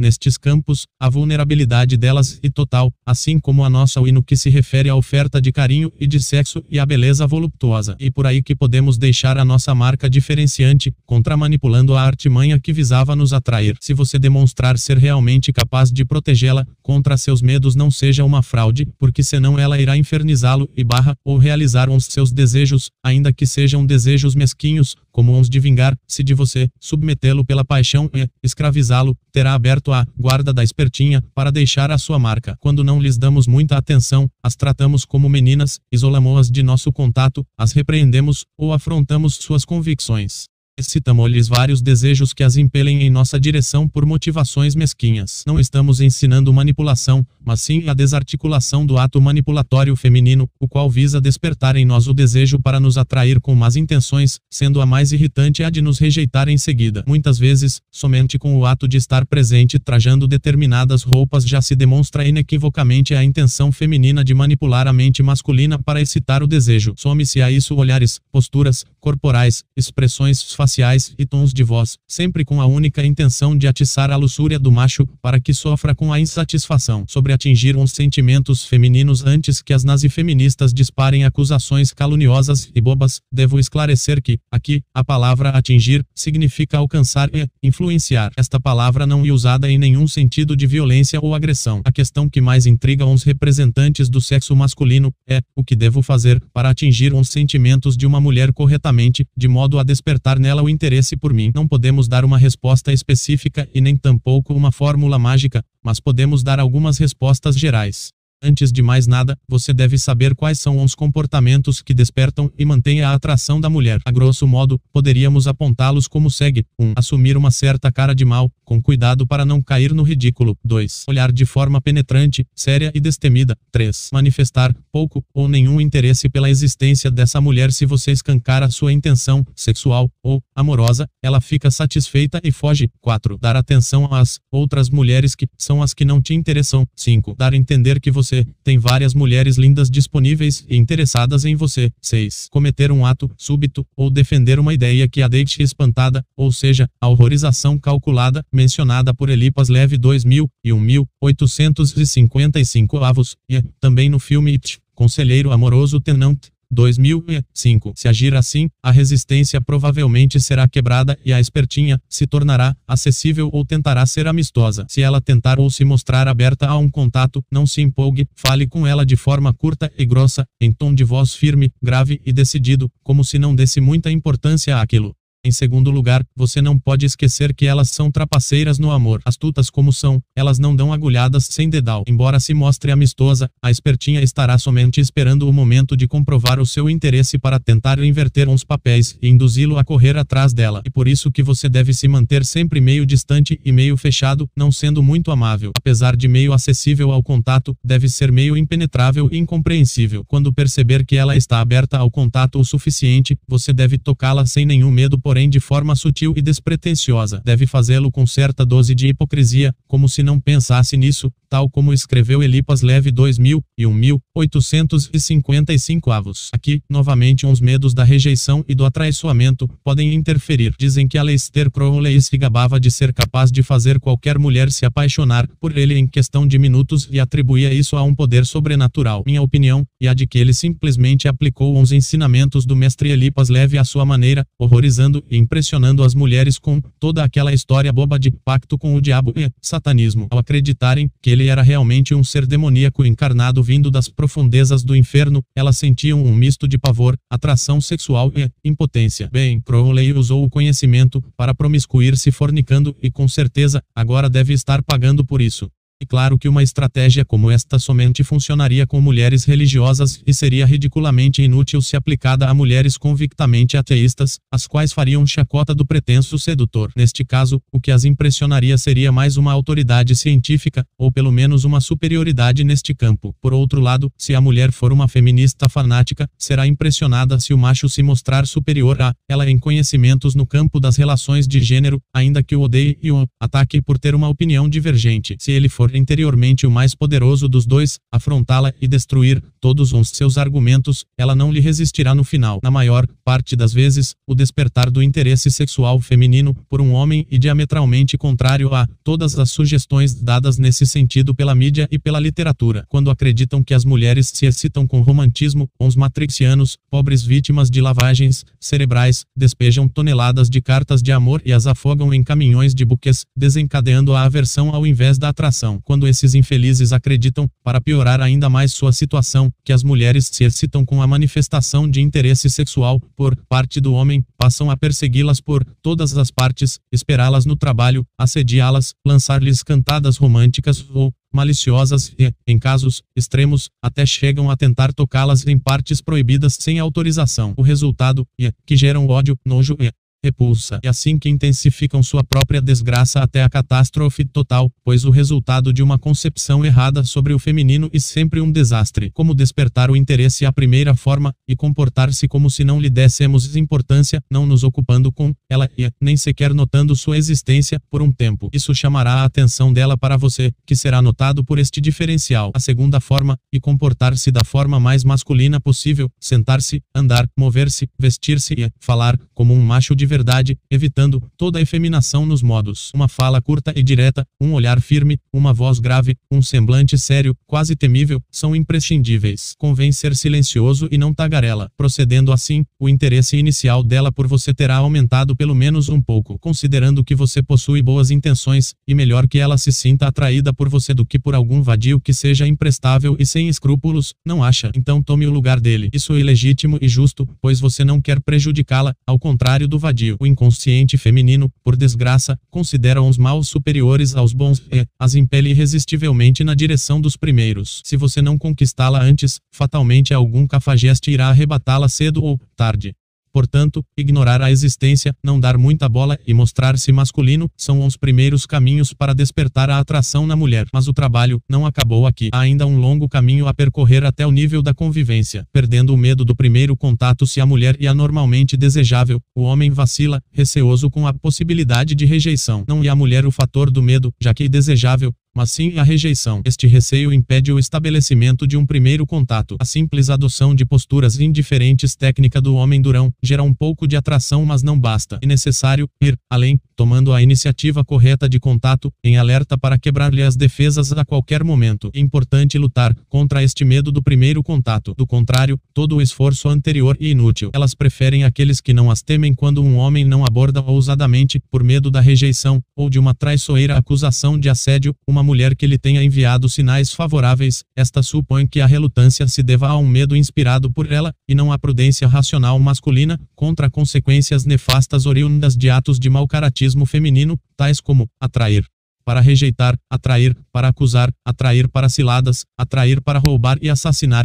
Nestes campos, a vulnerabilidade delas é total, assim como a nossa e no que se refere à oferta de carinho e de sexo e à beleza voluptuosa. E por aí que podemos deixar a nossa marca diferenciante, contra manipulando a artimanha que visava nos atrair. Se você demonstrar ser realmente capaz de protegê-la, contra seus medos não seja uma fraude, porque senão ela irá infernizá-lo e barra, ou realizar uns seus desejos, ainda que sejam desejos mesquinhos, como uns de vingar-se de você, submetê-lo pela paixão e escravizá-lo, terá aberto a guarda da espertinha para deixar a sua marca. Quando não lhes damos muita atenção, as tratamos como meninas, isolamos-as de nosso contato, as repreendemos ou afrontamos suas convicções. Excitamos-lhes vários desejos que as impelem em nossa direção por motivações mesquinhas. Não estamos ensinando manipulação, mas sim a desarticulação do ato manipulatório feminino, o qual visa despertar em nós o desejo para nos atrair com más intenções, sendo a mais irritante a de nos rejeitar em seguida. Muitas vezes, somente com o ato de estar presente trajando determinadas roupas já se demonstra inequivocamente a intenção feminina de manipular a mente masculina para excitar o desejo. Some-se a isso olhares, posturas, corporais, expressões faciais faciais e tons de voz, sempre com a única intenção de atiçar a luxúria do macho, para que sofra com a insatisfação sobre atingir uns sentimentos femininos antes que as nazifeministas disparem acusações caluniosas e bobas, devo esclarecer que, aqui, a palavra atingir significa alcançar e influenciar. Esta palavra não é usada em nenhum sentido de violência ou agressão. A questão que mais intriga uns representantes do sexo masculino é o que devo fazer para atingir uns sentimentos de uma mulher corretamente, de modo a despertar nela o interesse por mim. Não podemos dar uma resposta específica e nem tampouco uma fórmula mágica, mas podemos dar algumas respostas gerais. Antes de mais nada, você deve saber quais são os comportamentos que despertam e mantêm a atração da mulher. A grosso modo, poderíamos apontá-los como segue: 1. Um, assumir uma certa cara de mal, com cuidado para não cair no ridículo. 2. Olhar de forma penetrante, séria e destemida. 3. Manifestar pouco ou nenhum interesse pela existência dessa mulher se você escancar a sua intenção sexual ou amorosa, ela fica satisfeita e foge. 4. Dar atenção às outras mulheres que são as que não te interessam. 5. Dar a entender que você você, tem várias mulheres lindas disponíveis e interessadas em você. 6. Cometer um ato súbito ou defender uma ideia que a deixe espantada, ou seja, a horrorização calculada, mencionada por Elipas Leve 2000 e 1855 avos, e também no filme It, Conselheiro Amoroso Tenant, 2005. Se agir assim, a resistência provavelmente será quebrada e a espertinha se tornará acessível ou tentará ser amistosa. Se ela tentar ou se mostrar aberta a um contato, não se empolgue, fale com ela de forma curta e grossa, em tom de voz firme, grave e decidido, como se não desse muita importância àquilo. Em segundo lugar, você não pode esquecer que elas são trapaceiras no amor. Astutas como são, elas não dão agulhadas sem dedal. Embora se mostre amistosa, a espertinha estará somente esperando o momento de comprovar o seu interesse para tentar inverter uns papéis e induzi-lo a correr atrás dela. E por isso que você deve se manter sempre meio distante e meio fechado, não sendo muito amável. Apesar de meio acessível ao contato, deve ser meio impenetrável e incompreensível. Quando perceber que ela está aberta ao contato o suficiente, você deve tocá-la sem nenhum medo porém de forma sutil e despretensiosa. Deve fazê-lo com certa dose de hipocrisia, como se não pensasse nisso, tal como escreveu Elipas Leve 2000 e 1855 avos. Aqui, novamente uns medos da rejeição e do atraiçoamento podem interferir. Dizem que Aleister Crowley se gabava de ser capaz de fazer qualquer mulher se apaixonar por ele em questão de minutos e atribuía isso a um poder sobrenatural. Minha opinião, e a de que ele simplesmente aplicou os ensinamentos do mestre Elipas Leve à sua maneira, horrorizando e impressionando as mulheres com toda aquela história boba de pacto com o diabo e satanismo, ao acreditarem que ele era realmente um ser demoníaco encarnado vindo das profundezas do inferno, elas sentiam um misto de pavor, atração sexual e impotência. Bem, Crowley usou o conhecimento para promiscuir-se fornicando e com certeza agora deve estar pagando por isso. E claro que uma estratégia como esta somente funcionaria com mulheres religiosas e seria ridiculamente inútil se aplicada a mulheres convictamente ateístas, as quais fariam chacota do pretenso sedutor. Neste caso, o que as impressionaria seria mais uma autoridade científica, ou pelo menos uma superioridade neste campo. Por outro lado, se a mulher for uma feminista fanática, será impressionada se o macho se mostrar superior a ela em conhecimentos no campo das relações de gênero, ainda que o odeie e o ataque por ter uma opinião divergente. Se ele for interiormente o mais poderoso dos dois, afrontá-la e destruir todos os seus argumentos, ela não lhe resistirá no final. Na maior parte das vezes, o despertar do interesse sexual feminino por um homem e diametralmente contrário a todas as sugestões dadas nesse sentido pela mídia e pela literatura. Quando acreditam que as mulheres se excitam com romantismo, os matrixianos, pobres vítimas de lavagens cerebrais, despejam toneladas de cartas de amor e as afogam em caminhões de buquês, desencadeando a aversão ao invés da atração quando esses infelizes acreditam, para piorar ainda mais sua situação, que as mulheres se excitam com a manifestação de interesse sexual por parte do homem, passam a persegui-las por todas as partes, esperá-las no trabalho, assediá-las, lançar-lhes cantadas românticas ou maliciosas e, em casos extremos, até chegam a tentar tocá-las em partes proibidas sem autorização. O resultado é que geram ódio, nojo e repulsa, e assim que intensificam sua própria desgraça até a catástrofe total, pois o resultado de uma concepção errada sobre o feminino é sempre um desastre. Como despertar o interesse à primeira forma, e comportar-se como se não lhe dessemos importância, não nos ocupando com ela e nem sequer notando sua existência por um tempo. Isso chamará a atenção dela para você, que será notado por este diferencial. A segunda forma, e comportar-se da forma mais masculina possível, sentar-se, andar, mover-se, vestir-se e falar como um macho de verdade, evitando toda efeminação nos modos. Uma fala curta e direta, um olhar firme, uma voz grave, um semblante sério, quase temível, são imprescindíveis. Convém ser silencioso e não tagarela. Procedendo assim, o interesse inicial dela por você terá aumentado pelo menos um pouco, considerando que você possui boas intenções, e melhor que ela se sinta atraída por você do que por algum vadio que seja imprestável e sem escrúpulos, não acha? Então tome o lugar dele. Isso é ilegítimo e justo, pois você não quer prejudicá-la, ao contrário do vadio O inconsciente feminino, por desgraça, considera os maus superiores aos bons e as impele irresistivelmente na direção dos primeiros. Se você não conquistá-la antes, fatalmente algum cafajeste irá arrebatá-la cedo ou tarde. Portanto, ignorar a existência, não dar muita bola e mostrar-se masculino são os primeiros caminhos para despertar a atração na mulher. Mas o trabalho não acabou aqui. Há ainda um longo caminho a percorrer até o nível da convivência. Perdendo o medo do primeiro contato se a mulher é anormalmente desejável, o homem vacila, receoso com a possibilidade de rejeição. Não é a mulher o fator do medo, já que desejável, mas sim a rejeição. Este receio impede o estabelecimento de um primeiro contato. A simples adoção de posturas indiferentes técnica do homem durão gera um pouco de atração, mas não basta. É necessário ir além, tomando a iniciativa correta de contato, em alerta para quebrar-lhe as defesas a qualquer momento. É importante lutar contra este medo do primeiro contato. Do contrário, todo o esforço anterior é inútil. Elas preferem aqueles que não as temem quando um homem não aborda ousadamente, por medo da rejeição, ou de uma traiçoeira acusação de assédio, uma uma mulher que lhe tenha enviado sinais favoráveis, esta supõe que a relutância se deva a um medo inspirado por ela, e não à prudência racional masculina, contra consequências nefastas oriundas de atos de malcaratismo feminino, tais como atrair para rejeitar, atrair, para acusar, atrair para ciladas, atrair para roubar e assassinar.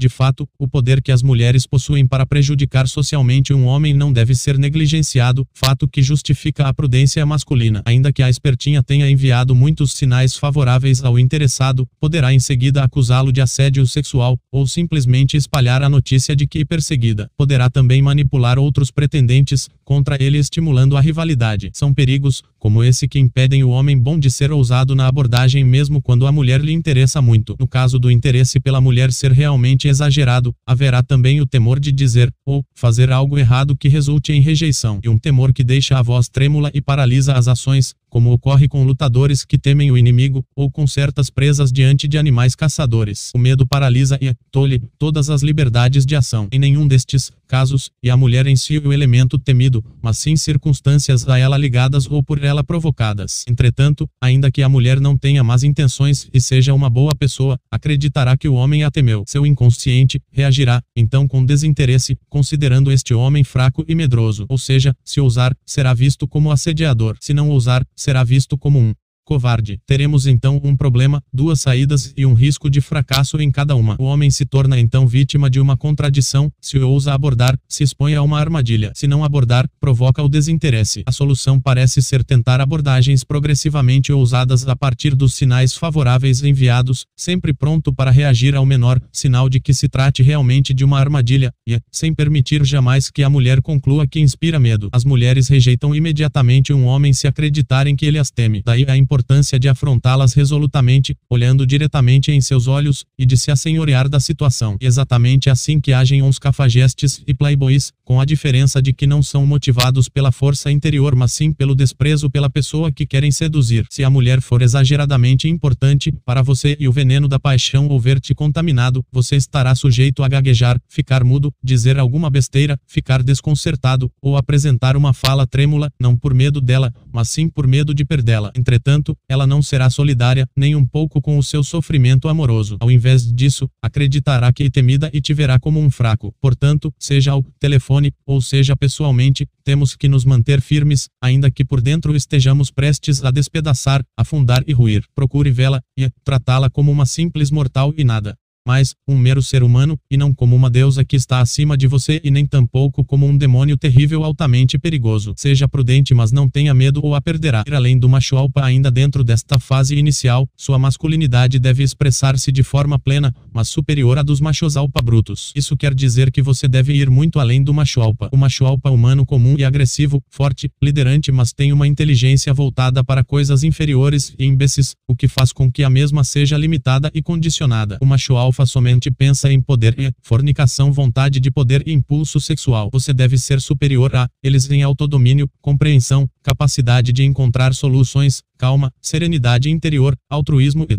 De fato, o poder que as mulheres possuem para prejudicar socialmente um homem não deve ser negligenciado, fato que justifica a prudência masculina. Ainda que a espertinha tenha enviado muitos sinais favoráveis ao interessado, poderá em seguida acusá-lo de assédio sexual, ou simplesmente espalhar a notícia de que perseguida. Poderá também manipular outros pretendentes contra ele estimulando a rivalidade. São perigos, como esse que impedem o homem bom de ser ousado na abordagem mesmo quando a mulher lhe interessa muito. No caso do interesse pela mulher ser realmente exagerado, haverá também o temor de dizer ou fazer algo errado que resulte em rejeição, e um temor que deixa a voz trêmula e paralisa as ações, como ocorre com lutadores que temem o inimigo, ou com certas presas diante de animais caçadores. O medo paralisa e tolhe todas as liberdades de ação. Em nenhum destes casos, e a mulher em si o elemento temido, mas sim circunstâncias a ela ligadas ou por ela provocadas. Entretanto, ainda que a mulher não tenha más intenções e seja uma boa pessoa, acreditará que o homem a temeu. Seu inconsciente reagirá, então, com desinteresse, considerando este homem fraco e medroso. Ou seja, se ousar, será visto como assediador. Se não ousar, será visto como um covarde. Teremos então um problema, duas saídas e um risco de fracasso em cada uma. O homem se torna então vítima de uma contradição, se ousa abordar, se expõe a uma armadilha. Se não abordar, provoca o desinteresse. A solução parece ser tentar abordagens progressivamente ousadas a partir dos sinais favoráveis enviados, sempre pronto para reagir ao menor sinal de que se trate realmente de uma armadilha, e, sem permitir jamais que a mulher conclua que inspira medo. As mulheres rejeitam imediatamente um homem se acreditarem que ele as teme. Daí a importância importância de afrontá-las resolutamente, olhando diretamente em seus olhos, e de se assenhorear da situação. Exatamente assim que agem uns cafajestes e playboys, com a diferença de que não são motivados pela força interior mas sim pelo desprezo pela pessoa que querem seduzir. Se a mulher for exageradamente importante para você e o veneno da paixão houver-te contaminado, você estará sujeito a gaguejar, ficar mudo, dizer alguma besteira, ficar desconcertado, ou apresentar uma fala trêmula, não por medo dela, mas sim por medo de perdê-la. Entretanto, ela não será solidária, nem um pouco com o seu sofrimento amoroso. Ao invés disso, acreditará que é temida e te verá como um fraco. Portanto, seja ao telefone, ou seja pessoalmente, temos que nos manter firmes, ainda que por dentro estejamos prestes a despedaçar, afundar e ruir. Procure vê-la e tratá-la como uma simples mortal e nada mas um mero ser humano, e não como uma deusa que está acima de você e nem tampouco como um demônio terrível altamente perigoso. Seja prudente mas não tenha medo ou a perderá. Ir além do macho alpa ainda dentro desta fase inicial, sua masculinidade deve expressar-se de forma plena, mas superior à dos machos alpa brutos. Isso quer dizer que você deve ir muito além do macho alpa. O macho alpa humano comum e agressivo, forte, liderante mas tem uma inteligência voltada para coisas inferiores e imbecis, o que faz com que a mesma seja limitada e condicionada. O macho alfa somente pensa em poder e fornicação, vontade de poder e impulso sexual. Você deve ser superior a eles em autodomínio, compreensão, capacidade de encontrar soluções, calma, serenidade interior, altruísmo e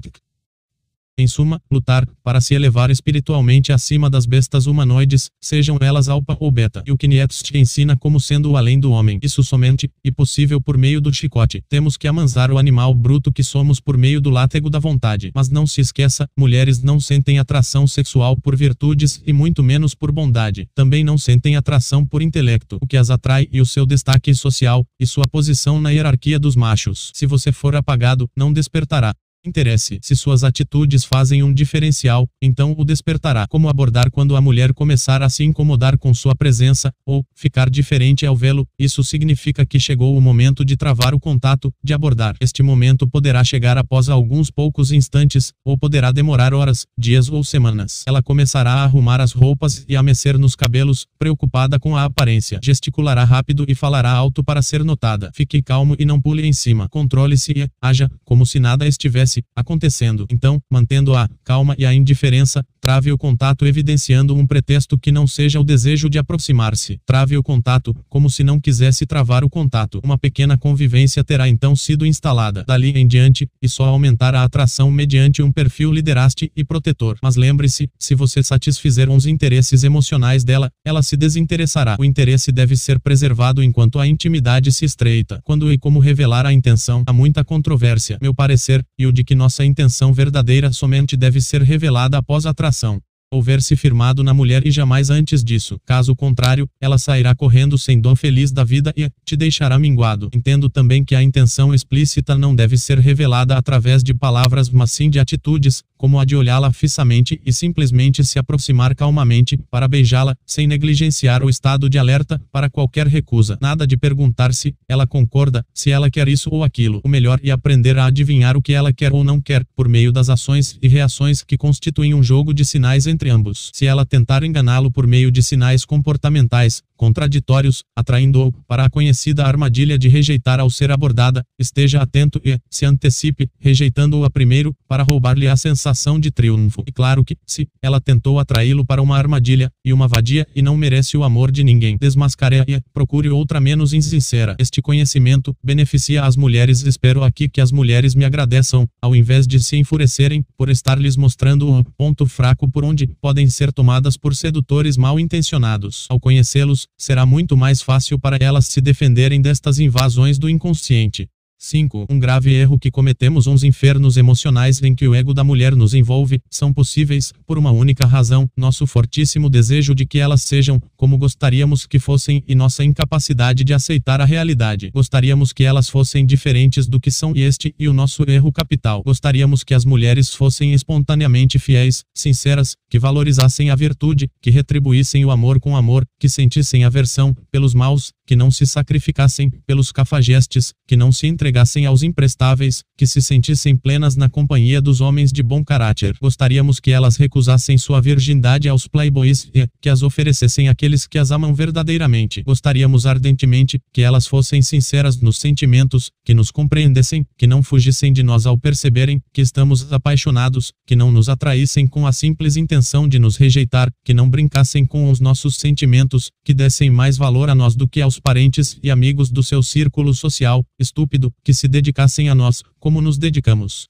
Em suma, lutar, para se elevar espiritualmente acima das bestas humanoides, sejam elas alfa ou beta. E o que Nietzsche te ensina como sendo o além do homem. Isso somente, e possível por meio do chicote. Temos que amansar o animal bruto que somos por meio do látego da vontade. Mas não se esqueça, mulheres não sentem atração sexual por virtudes e muito menos por bondade. Também não sentem atração por intelecto. O que as atrai e o seu destaque social, e sua posição na hierarquia dos machos. Se você for apagado, não despertará interesse. Se suas atitudes fazem um diferencial, então o despertará. Como abordar quando a mulher começar a se incomodar com sua presença, ou ficar diferente ao vê-lo, isso significa que chegou o momento de travar o contato, de abordar. Este momento poderá chegar após alguns poucos instantes, ou poderá demorar horas, dias ou semanas. Ela começará a arrumar as roupas e a mexer nos cabelos, preocupada com a aparência. Gesticulará rápido e falará alto para ser notada. Fique calmo e não pule em cima. Controle-se e haja como se nada estivesse acontecendo. Então, mantendo a calma e a indiferença, trave o contato evidenciando um pretexto que não seja o desejo de aproximar-se. Trave o contato, como se não quisesse travar o contato. Uma pequena convivência terá então sido instalada. Dali em diante, e só aumentar a atração mediante um perfil lideraste e protetor. Mas lembre-se, se você satisfizer uns interesses emocionais dela, ela se desinteressará. O interesse deve ser preservado enquanto a intimidade se estreita. Quando e como revelar a intenção, há muita controvérsia. Meu parecer, e o de que nossa intenção verdadeira somente deve ser revelada após a atração coração. Houver-se firmado na mulher e jamais antes disso. Caso contrário, ela sairá correndo sem dom feliz da vida e te deixará minguado. Entendo também que a intenção explícita não deve ser revelada através de palavras, mas sim de atitudes, como a de olhá-la fixamente e simplesmente se aproximar calmamente para beijá-la, sem negligenciar o estado de alerta para qualquer recusa. Nada de perguntar se ela concorda, se ela quer isso ou aquilo. O melhor é aprender a adivinhar o que ela quer ou não quer, por meio das ações e reações que constituem um jogo de sinais entre entre ambos. Se ela tentar enganá-lo por meio de sinais comportamentais, contraditórios, atraindo-o para a conhecida armadilha de rejeitar ao ser abordada, esteja atento e se antecipe, rejeitando-o a primeiro, para roubar-lhe a sensação de triunfo. E claro que, se ela tentou atraí-lo para uma armadilha e uma vadia e não merece o amor de ninguém, desmascare-a e procure outra menos insincera. Este conhecimento beneficia as mulheres. Espero aqui que as mulheres me agradeçam, ao invés de se enfurecerem por estar lhes mostrando o ponto fraco por onde podem ser tomadas por sedutores mal intencionados. Ao conhecê-los, será muito mais fácil para elas se defenderem destas invasões do inconsciente. 5. Um grave erro que cometemos uns infernos emocionais em que o ego da mulher nos envolve, são possíveis, por uma única razão, nosso fortíssimo desejo de que elas sejam, como gostaríamos que fossem e nossa incapacidade de aceitar a realidade. Gostaríamos que elas fossem diferentes do que são e este e o nosso erro capital. Gostaríamos que as mulheres fossem espontaneamente fiéis, sinceras, que valorizassem a virtude, que retribuíssem o amor com amor, que sentissem aversão pelos maus, que não se sacrificassem pelos cafajestes, que não se entregassem aos imprestáveis, que se sentissem plenas na companhia dos homens de bom caráter. Gostaríamos que elas recusassem sua virgindade aos playboys e que as oferecessem àqueles que as amam verdadeiramente. Gostaríamos ardentemente que elas fossem sinceras nos sentimentos, que nos compreendessem, que não fugissem de nós ao perceberem que estamos apaixonados, que não nos atraíssem com a simples intenção de nos rejeitar, que não brincassem com os nossos sentimentos, que dessem mais valor a nós do que aos parentes e amigos do seu círculo social, estúpido, que se dedicassem a nós, como nos dedicamos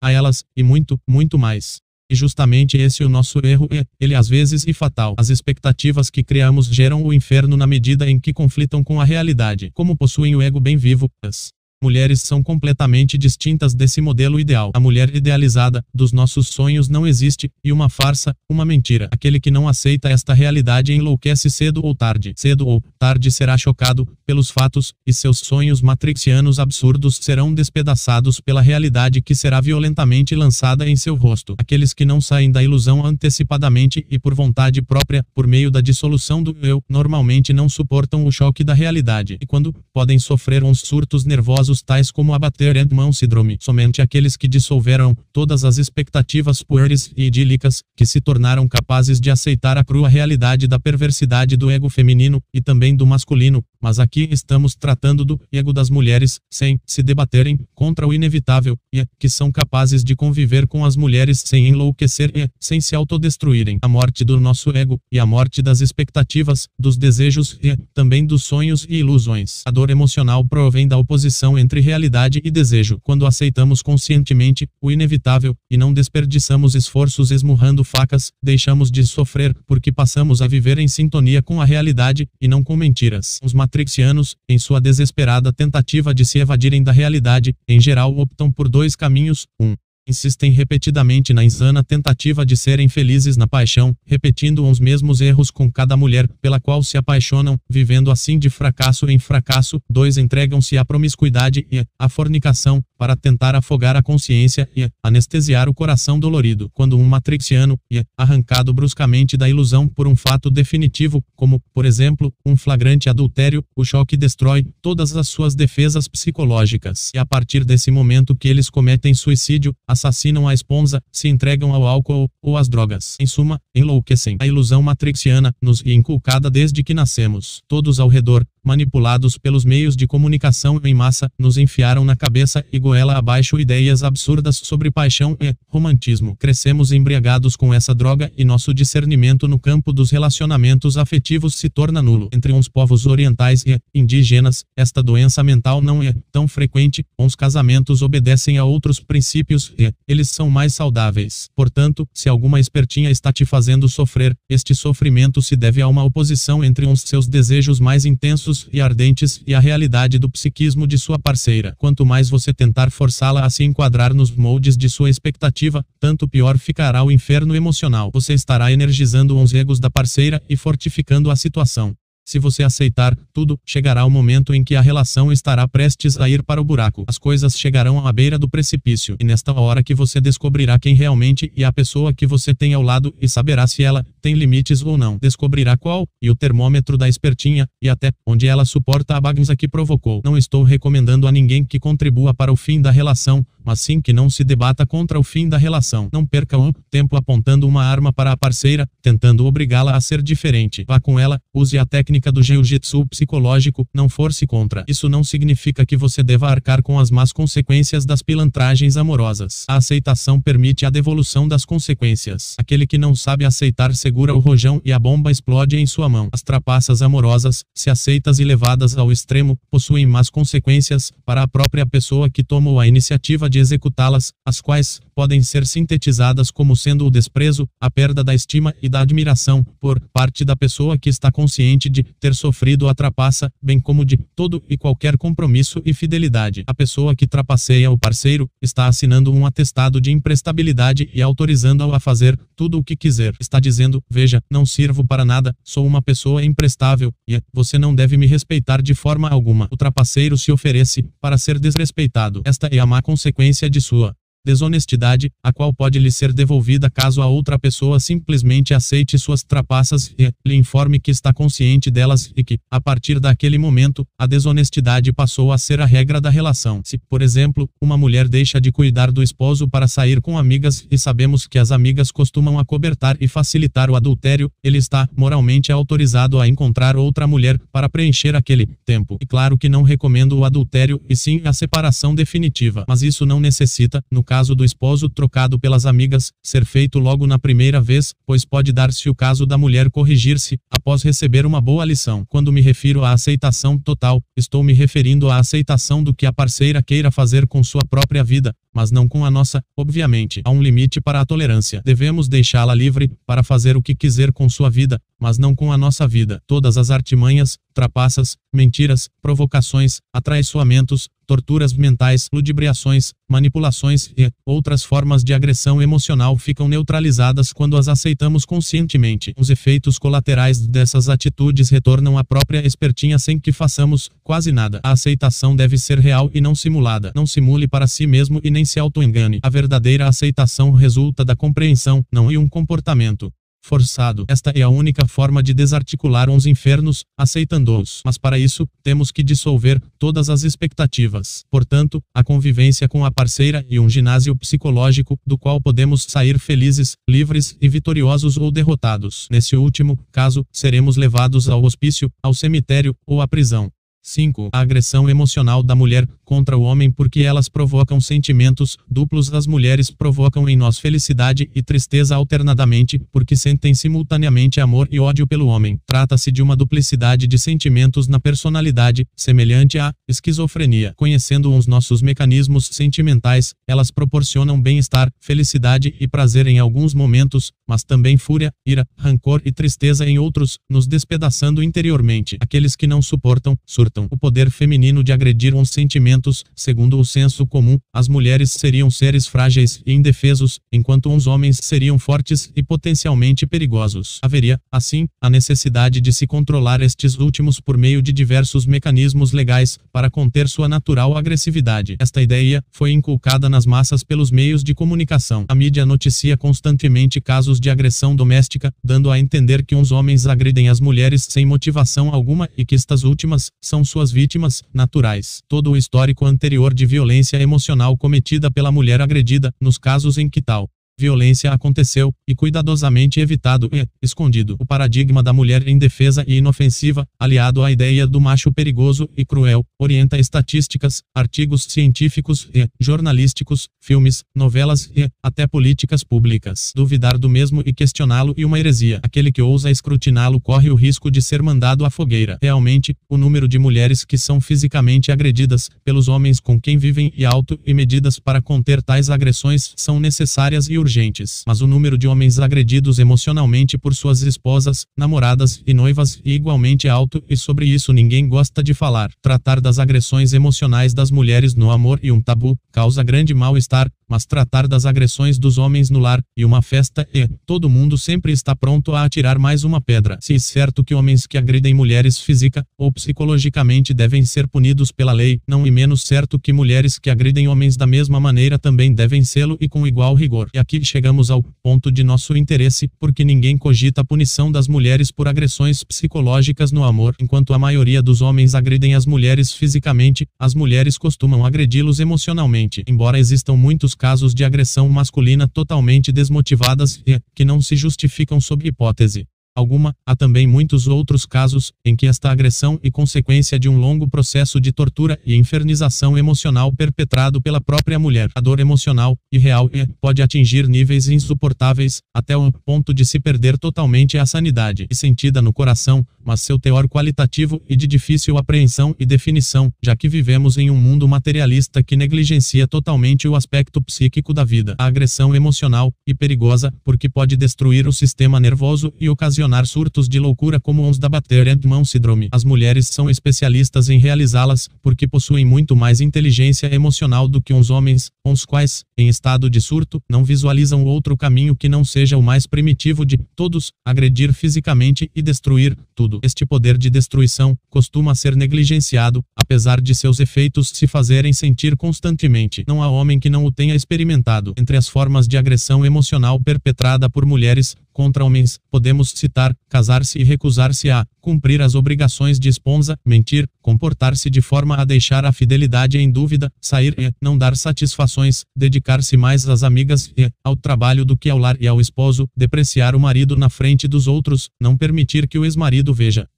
a elas, e muito, muito mais. E justamente esse é o nosso erro e, ele às vezes e fatal. As expectativas que criamos geram o inferno na medida em que conflitam com a realidade. Como possuem o ego bem vivo, as Mulheres são completamente distintas desse modelo ideal. A mulher idealizada dos nossos sonhos não existe, e uma farsa, uma mentira. Aquele que não aceita esta realidade enlouquece cedo ou tarde. Cedo ou tarde será chocado pelos fatos, e seus sonhos matrixianos absurdos serão despedaçados pela realidade que será violentamente lançada em seu rosto. Aqueles que não saem da ilusão antecipadamente e por vontade própria, por meio da dissolução do eu, normalmente não suportam o choque da realidade. E quando podem sofrer uns surtos nervosos casos tais como abater Edmond síndrome. Somente aqueles que dissolveram todas as expectativas pueris e idílicas, que se tornaram capazes de aceitar a crua realidade da perversidade do ego feminino, e também do masculino, mas aqui estamos tratando do ego das mulheres, sem se debaterem contra o inevitável, e que são capazes de conviver com as mulheres sem enlouquecer e sem se autodestruírem. A morte do nosso ego, e a morte das expectativas, dos desejos e também dos sonhos e ilusões. A dor emocional provém da oposição entre realidade e desejo. Quando aceitamos conscientemente o inevitável e não desperdiçamos esforços esmurrando facas, deixamos de sofrer porque passamos a viver em sintonia com a realidade e não com mentiras. Os matrixianos, em sua desesperada tentativa de se evadirem da realidade, em geral optam por dois caminhos: um, insistem repetidamente na insana tentativa de serem felizes na paixão, repetindo os mesmos erros com cada mulher pela qual se apaixonam, vivendo assim de fracasso em fracasso. Dois entregam-se à promiscuidade e à fornicação para tentar afogar a consciência e anestesiar o coração dolorido. Quando um matrixiano é arrancado bruscamente da ilusão por um fato definitivo, como, por exemplo, um flagrante adultério, o choque destrói todas as suas defesas psicológicas. E a partir desse momento que eles cometem suicídio, a assassinam a esposa, se entregam ao álcool ou às drogas. Em suma, enlouquecem. A ilusão matrixiana nos é inculcada desde que nascemos. Todos ao redor, manipulados pelos meios de comunicação em massa, nos enfiaram na cabeça e goela abaixo ideias absurdas sobre paixão e romantismo. Crescemos embriagados com essa droga e nosso discernimento no campo dos relacionamentos afetivos se torna nulo. Entre uns povos orientais e indígenas, esta doença mental não é tão frequente, uns casamentos obedecem a outros princípios e eles são mais saudáveis. Portanto, se alguma espertinha está te fazendo sofrer, este sofrimento se deve a uma oposição entre uns seus desejos mais intensos e ardentes e a realidade do psiquismo de sua parceira. Quanto mais você tentar forçá-la a se enquadrar nos moldes de sua expectativa, tanto pior ficará o inferno emocional. Você estará energizando os egos da parceira e fortificando a situação. Se você aceitar tudo, chegará o momento em que a relação estará prestes a ir para o buraco. As coisas chegarão à beira do precipício, e nesta hora que você descobrirá quem realmente é a pessoa que você tem ao lado e saberá se ela tem limites ou não. Descobrirá qual e o termômetro da espertinha e até onde ela suporta a bagunça que provocou. Não estou recomendando a ninguém que contribua para o fim da relação, mas sim que não se debata contra o fim da relação. Não perca um tempo apontando uma arma para a parceira, tentando obrigá-la a ser diferente. Vá com ela, use a técnica técnica do jiu-jitsu psicológico, não force contra. Isso não significa que você deva arcar com as más consequências das pilantragens amorosas. A aceitação permite a devolução das consequências. Aquele que não sabe aceitar segura o rojão e a bomba explode em sua mão. As trapaças amorosas, se aceitas e levadas ao extremo, possuem más consequências para a própria pessoa que tomou a iniciativa de executá-las, as quais podem ser sintetizadas como sendo o desprezo, a perda da estima e da admiração por parte da pessoa que está consciente de ter sofrido a trapaça, bem como de todo e qualquer compromisso e fidelidade. A pessoa que trapaceia o parceiro está assinando um atestado de imprestabilidade e autorizando-o a fazer tudo o que quiser. Está dizendo: veja, não sirvo para nada, sou uma pessoa imprestável e você não deve me respeitar de forma alguma. O trapaceiro se oferece para ser desrespeitado. Esta é a má consequência de sua desonestidade, a qual pode lhe ser devolvida caso a outra pessoa simplesmente aceite suas trapaças e lhe informe que está consciente delas e que, a partir daquele momento, a desonestidade passou a ser a regra da relação. Se, por exemplo, uma mulher deixa de cuidar do esposo para sair com amigas e sabemos que as amigas costumam acobertar e facilitar o adultério, ele está moralmente autorizado a encontrar outra mulher para preencher aquele tempo. E claro que não recomendo o adultério e sim a separação definitiva, mas isso não necessita, no caso do esposo trocado pelas amigas, ser feito logo na primeira vez, pois pode dar-se o caso da mulher corrigir-se, após receber uma boa lição. Quando me refiro à aceitação total, estou me referindo à aceitação do que a parceira queira fazer com sua própria vida, mas não com a nossa, obviamente. Há um limite para a tolerância. Devemos deixá-la livre para fazer o que quiser com sua vida, mas não com a nossa vida. Todas as artimanhas, trapaças, mentiras, provocações, atraiçoamentos, torturas mentais, ludibriações, manipulações e outras formas de agressão emocional ficam neutralizadas quando as aceitamos conscientemente. Os efeitos colaterais dessas atitudes retornam à própria espertinha sem que façamos quase nada. A aceitação deve ser real e não simulada. Não simule para si mesmo e nem se auto-engane. A verdadeira aceitação resulta da compreensão, não e um comportamento forçado. Esta é a única forma de desarticular uns infernos, aceitando-os. Mas para isso, temos que dissolver todas as expectativas. Portanto, a convivência com a parceira e um ginásio psicológico, do qual podemos sair felizes, livres e vitoriosos ou derrotados. Nesse último caso, seremos levados ao hospício, ao cemitério ou à prisão. 5. A agressão emocional da mulher contra o homem porque elas provocam sentimentos duplos. As mulheres provocam em nós felicidade e tristeza alternadamente, porque sentem simultaneamente amor e ódio pelo homem. Trata-se de uma duplicidade de sentimentos na personalidade, semelhante à esquizofrenia. Conhecendo os nossos mecanismos sentimentais, elas proporcionam bem-estar, felicidade e prazer em alguns momentos, mas também fúria, ira, rancor e tristeza em outros, nos despedaçando interiormente. Aqueles que não suportam, surtam. O poder feminino de agredir uns sentimentos, segundo o senso comum, as mulheres seriam seres frágeis e indefesos, enquanto uns homens seriam fortes e potencialmente perigosos. Haveria, assim, a necessidade de se controlar estes últimos por meio de diversos mecanismos legais para conter sua natural agressividade. Esta ideia foi inculcada nas massas pelos meios de comunicação. A mídia noticia constantemente casos de agressão doméstica, dando a entender que uns homens agridem as mulheres sem motivação alguma e que estas últimas são suas vítimas naturais. Todo o histórico anterior de violência emocional cometida pela mulher agredida, nos casos em que tal violência aconteceu, e cuidadosamente evitado e escondido. O paradigma da mulher indefesa e inofensiva, aliado à ideia do macho perigoso e cruel, orienta estatísticas, artigos científicos e jornalísticos, filmes, novelas e até políticas públicas. Duvidar do mesmo e questioná-lo e uma heresia. Aquele que ousa escrutiná-lo corre o risco de ser mandado à fogueira. Realmente, o número de mulheres que são fisicamente agredidas pelos homens com quem vivem e alto e medidas para conter tais agressões são necessárias e urgentes urgentes, mas o número de homens agredidos emocionalmente por suas esposas, namoradas e noivas é igualmente alto e sobre isso ninguém gosta de falar. Tratar das agressões emocionais das mulheres no amor e um tabu causa grande mal-estar, mas tratar das agressões dos homens no lar e uma festa é todo mundo sempre está pronto a atirar mais uma pedra. Se é certo que homens que agridem mulheres física ou psicologicamente devem ser punidos pela lei, não é menos certo que mulheres que agridem homens da mesma maneira também devem sê-lo e com igual rigor. E aqui chegamos ao ponto de nosso interesse, porque ninguém cogita a punição das mulheres por agressões psicológicas no amor. Enquanto a maioria dos homens agridem as mulheres fisicamente, as mulheres costumam agredi-los emocionalmente. Embora existam muitos casos de agressão masculina totalmente desmotivadas e que não se justificam sob hipótese alguma, há também muitos outros casos em que esta agressão é consequência de um longo processo de tortura e infernização emocional perpetrado pela própria mulher. A dor emocional e real pode atingir níveis insuportáveis, até o ponto de se perder totalmente a sanidade e sentida no coração, mas seu teor qualitativo e de difícil apreensão e definição, já que vivemos em um mundo materialista que negligencia totalmente o aspecto psíquico da vida. A agressão emocional e perigosa, porque pode destruir o sistema nervoso e ocasionar ocasionar surtos de loucura como os da Bater-Edman síndrome. As mulheres são especialistas em realizá-las, porque possuem muito mais inteligência emocional do que os homens, os quais, em estado de surto, não visualizam outro caminho que não seja o mais primitivo de todos, agredir fisicamente e destruir tudo. Este poder de destruição costuma ser negligenciado, apesar de seus efeitos se fazerem sentir constantemente. Não há homem que não o tenha experimentado. Entre as formas de agressão emocional perpetrada por mulheres, contra homens, podemos citar, casar-se e recusar-se a cumprir as obrigações de esposa, mentir, comportar-se de forma a deixar a fidelidade em dúvida, sair e não dar satisfações, dedicar-se mais às amigas e ao trabalho do que ao lar e ao esposo, depreciar o marido na frente dos outros, não permitir que o ex-marido veja.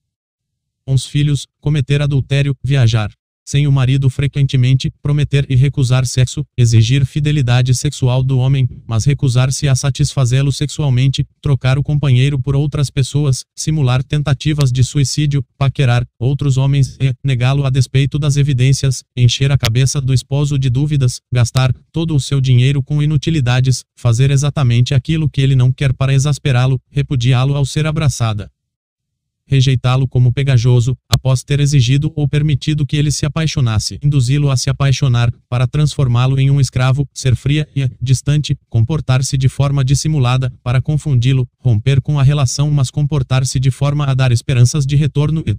Os filhos, cometer adultério, viajar sem o marido frequentemente, prometer e recusar sexo, exigir fidelidade sexual do homem, mas recusar-se a satisfazê-lo sexualmente, trocar o companheiro por outras pessoas, simular tentativas de suicídio, paquerar outros homens e negá-lo a despeito das evidências, encher a cabeça do esposo de dúvidas, gastar todo o seu dinheiro com inutilidades, fazer exatamente aquilo que ele não quer para exasperá-lo, repudiá-lo ao ser abraçada rejeitá-lo como pegajoso, após ter exigido ou permitido que ele se apaixonasse, induzi-lo a se apaixonar, para transformá-lo em um escravo, ser fria e distante, comportar-se de forma dissimulada, para confundi-lo, romper com a relação mas comportar-se de forma a dar esperanças de retorno e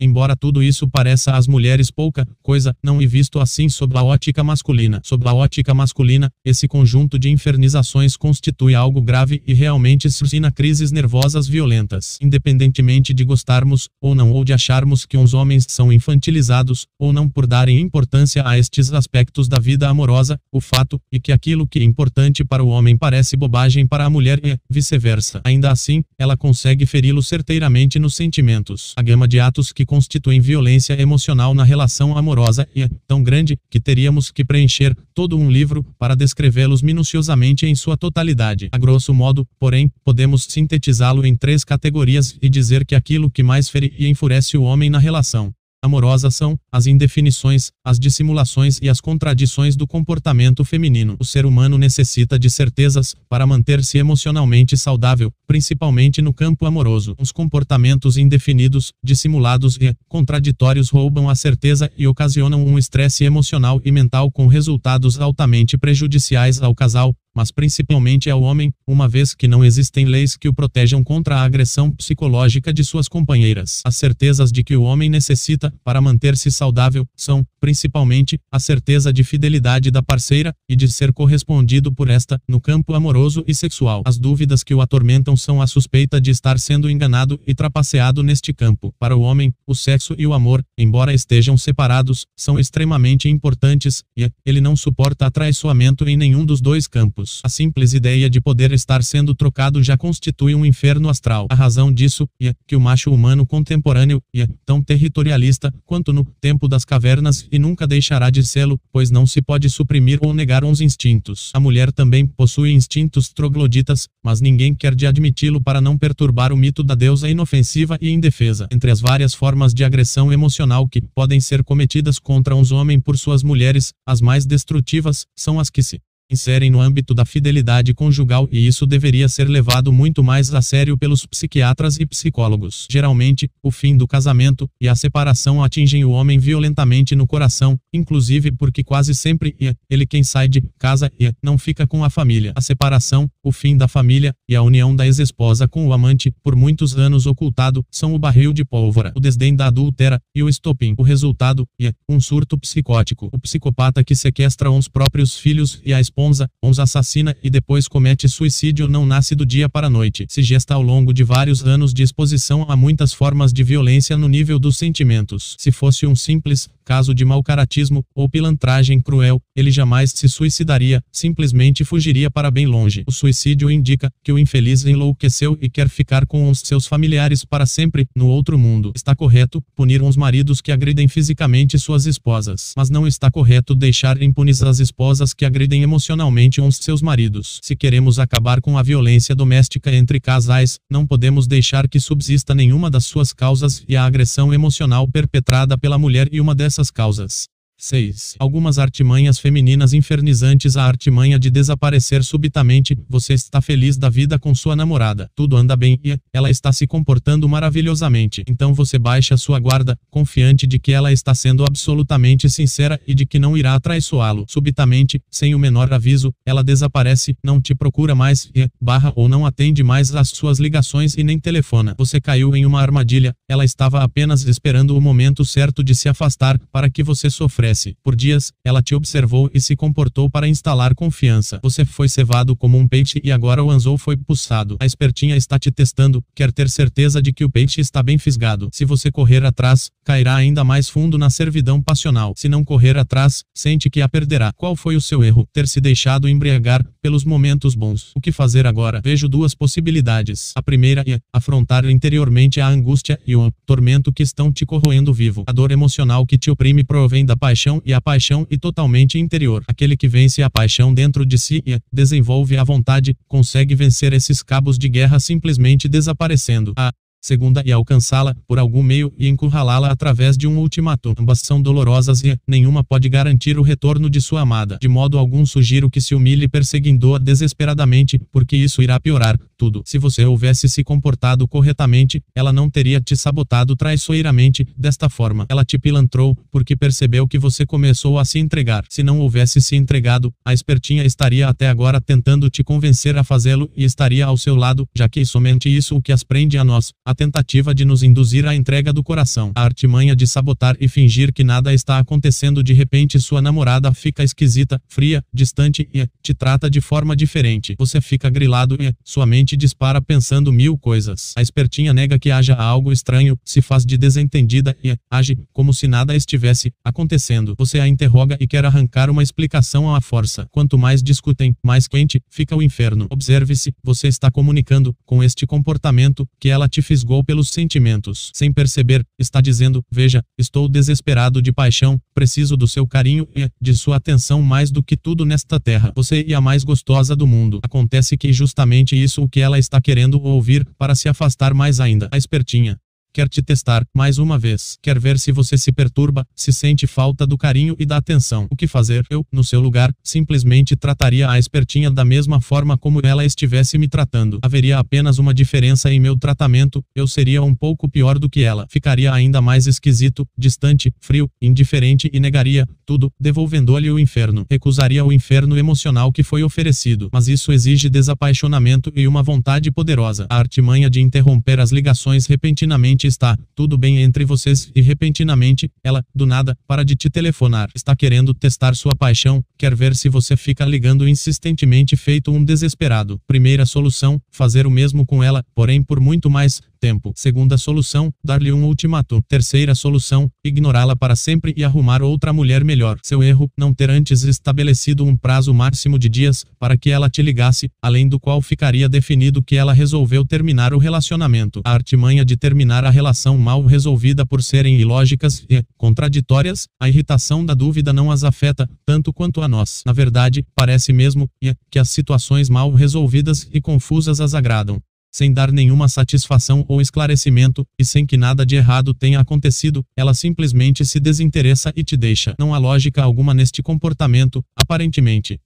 Embora tudo isso pareça às mulheres pouca coisa, não é visto assim sob a ótica masculina. Sob a ótica masculina, esse conjunto de infernizações constitui algo grave e realmente suscita crises nervosas violentas. Independentemente de gostarmos ou não ou de acharmos que os homens são infantilizados ou não por darem importância a estes aspectos da vida amorosa, o fato é que aquilo que é importante para o homem parece bobagem para a mulher e vice-versa. Ainda assim, ela consegue feri-lo certeiramente nos sentimentos. A gama de atos que constituem violência emocional na relação amorosa e é tão grande que teríamos que preencher todo um livro para descrevê-los minuciosamente em sua totalidade. A grosso modo, porém, podemos sintetizá-lo em três categorias e dizer que aquilo que mais fere e enfurece o homem na relação amorosa são as indefinições, as dissimulações e as contradições do comportamento feminino. O ser humano necessita de certezas para manter-se emocionalmente saudável, principalmente no campo amoroso. Os comportamentos indefinidos, dissimulados e contraditórios roubam a certeza e ocasionam um estresse emocional e mental com resultados altamente prejudiciais ao casal, mas principalmente ao homem, uma vez que não existem leis que o protejam contra a agressão psicológica de suas companheiras. As certezas de que o homem necessita para manter-se saudável são, principalmente, a certeza de fidelidade da parceira e de ser correspondido por esta no campo amoroso e sexual. As dúvidas que o atormentam são a suspeita de estar sendo enganado e trapaceado neste campo. Para o homem, o sexo e o amor, embora estejam separados, são extremamente importantes e ele não suporta atraiçoamento em nenhum dos dois campos. A simples ideia de poder estar sendo trocado já constitui um inferno astral. A razão disso é que o macho humano contemporâneo é tão territorialista quanto no tempo das cavernas e nunca deixará de sê-lo, pois não se pode suprimir ou negar uns instintos. A mulher também possui instintos trogloditas, mas ninguém quer de admiti-lo para não perturbar o mito da deusa inofensiva e indefesa. Entre as várias formas de agressão emocional que podem ser cometidas contra uns homens por suas mulheres, as mais destrutivas são as que se inserem no âmbito da fidelidade conjugal e isso deveria ser levado muito mais a sério pelos psiquiatras e psicólogos. Geralmente, o fim do casamento e a separação atingem o homem violentamente no coração, inclusive porque quase sempre é ele quem sai de casa e não fica com a família. A separação, o fim da família e a união da ex-esposa com o amante, por muitos anos ocultado, são o barril de pólvora, o desdém da adúltera e o estopim. O resultado é um surto psicótico. O psicopata que sequestra uns próprios filhos e a esposa esposa, os assassina e depois comete suicídio não nasce do dia para a noite. Se gesta ao longo de vários anos de exposição a muitas formas de violência no nível dos sentimentos. Se fosse um simples caso de mau caratismo ou pilantragem cruel, ele jamais se suicidaria, simplesmente fugiria para bem longe. O suicídio indica que o infeliz enlouqueceu e quer ficar com os seus familiares para sempre, no outro mundo. Está correto punir os maridos que agridem fisicamente suas esposas, mas não está correto deixar impunes as esposas que agridem emocionalmente uns seus maridos. Se queremos acabar com a violência doméstica entre casais, não podemos deixar que subsista nenhuma das suas causas e a agressão emocional perpetrada pela mulher e uma dessas essas causas. 6. Algumas artimanhas femininas infernizantes A artimanha de desaparecer subitamente. Você está feliz da vida com sua namorada. Tudo anda bem e ela está se comportando maravilhosamente. Então você baixa sua guarda, confiante de que ela está sendo absolutamente sincera e de que não irá traiçoá-lo. Subitamente, sem o menor aviso, ela desaparece, não te procura mais e barra ou não atende mais às suas ligações e nem telefona. Você caiu em uma armadilha. Ela estava apenas esperando o momento certo de se afastar para que você sofresse por dias, ela te observou e se comportou para instalar confiança. Você foi cevado como um peixe e agora o anzol foi pulsado. A espertinha está te testando, quer ter certeza de que o peixe está bem fisgado. Se você correr atrás, cairá ainda mais fundo na servidão passional. Se não correr atrás, sente que a perderá. Qual foi o seu erro? Ter se deixado embriagar pelos momentos bons. O que fazer agora? Vejo duas possibilidades. A primeira é afrontar interiormente a angústia e o tormento que estão te corroendo vivo. A dor emocional que te oprime provém da paixão paixão e a paixão e totalmente interior. Aquele que vence a paixão dentro de si e desenvolve a vontade, consegue vencer esses cabos de guerra simplesmente desaparecendo. A segunda e alcançá-la por algum meio e encurralá-la através de um ultimato. Ambas são dolorosas e nenhuma pode garantir o retorno de sua amada. De modo algum sugiro que se humilhe perseguindo-a desesperadamente, porque isso irá piorar tudo. Se você houvesse se comportado corretamente, ela não teria te sabotado traiçoeiramente desta forma. Ela te pilantrou porque percebeu que você começou a se entregar. Se não houvesse se entregado, a espertinha estaria até agora tentando te convencer a fazê-lo e estaria ao seu lado, já que somente isso o que as prende a nós. A tentativa de nos induzir à entrega do coração. A artimanha de sabotar e fingir que nada está acontecendo de repente sua namorada fica esquisita, fria, distante e te trata de forma diferente. Você fica grilado e sua mente dispara pensando mil coisas. A espertinha nega que haja algo estranho, se faz de desentendida e age como se nada estivesse acontecendo. Você a interroga e quer arrancar uma explicação à força. Quanto mais discutem, mais quente fica o inferno. Observe-se, você está comunicando com este comportamento que ela te fez fisgou pelos sentimentos. Sem perceber, está dizendo: Veja, estou desesperado de paixão, preciso do seu carinho e de sua atenção mais do que tudo nesta terra. Você é a mais gostosa do mundo. Acontece que justamente isso o que ela está querendo ouvir para se afastar mais ainda. A espertinha quer te testar, mais uma vez. Quer ver se você se perturba, se sente falta do carinho e da atenção. O que fazer? Eu, no seu lugar, simplesmente trataria a espertinha da mesma forma como ela estivesse me tratando. Haveria apenas uma diferença em meu tratamento, eu seria um pouco pior do que ela. Ficaria ainda mais esquisito, distante, frio, indiferente e negaria tudo, devolvendo-lhe o inferno. Recusaria o inferno emocional que foi oferecido. Mas isso exige desapaixonamento e uma vontade poderosa. A artimanha de interromper as ligações repentinamente está tudo bem entre vocês e repentinamente, ela, do nada, para de te telefonar. Está querendo testar sua paixão, quer ver se você fica ligando insistentemente feito um desesperado. Primeira solução, fazer o mesmo com ela, porém por muito mais tempo. Segunda solução, dar-lhe um ultimato. Terceira solução, ignorá-la para sempre e arrumar outra mulher melhor. Seu erro, não ter antes estabelecido um prazo máximo de dias para que ela te ligasse, além do qual ficaria definido que ela resolveu terminar o relacionamento. A artimanha de terminar a relação mal resolvida por serem ilógicas e contraditórias, a irritação da dúvida não as afeta tanto quanto a nós. Na verdade, parece mesmo que as situações mal resolvidas e confusas as agradam sem dar nenhuma satisfação ou esclarecimento, e sem que nada de errado tenha acontecido, ela simplesmente se desinteressa e te deixa. Não há lógica alguma neste comportamento, aparentemente.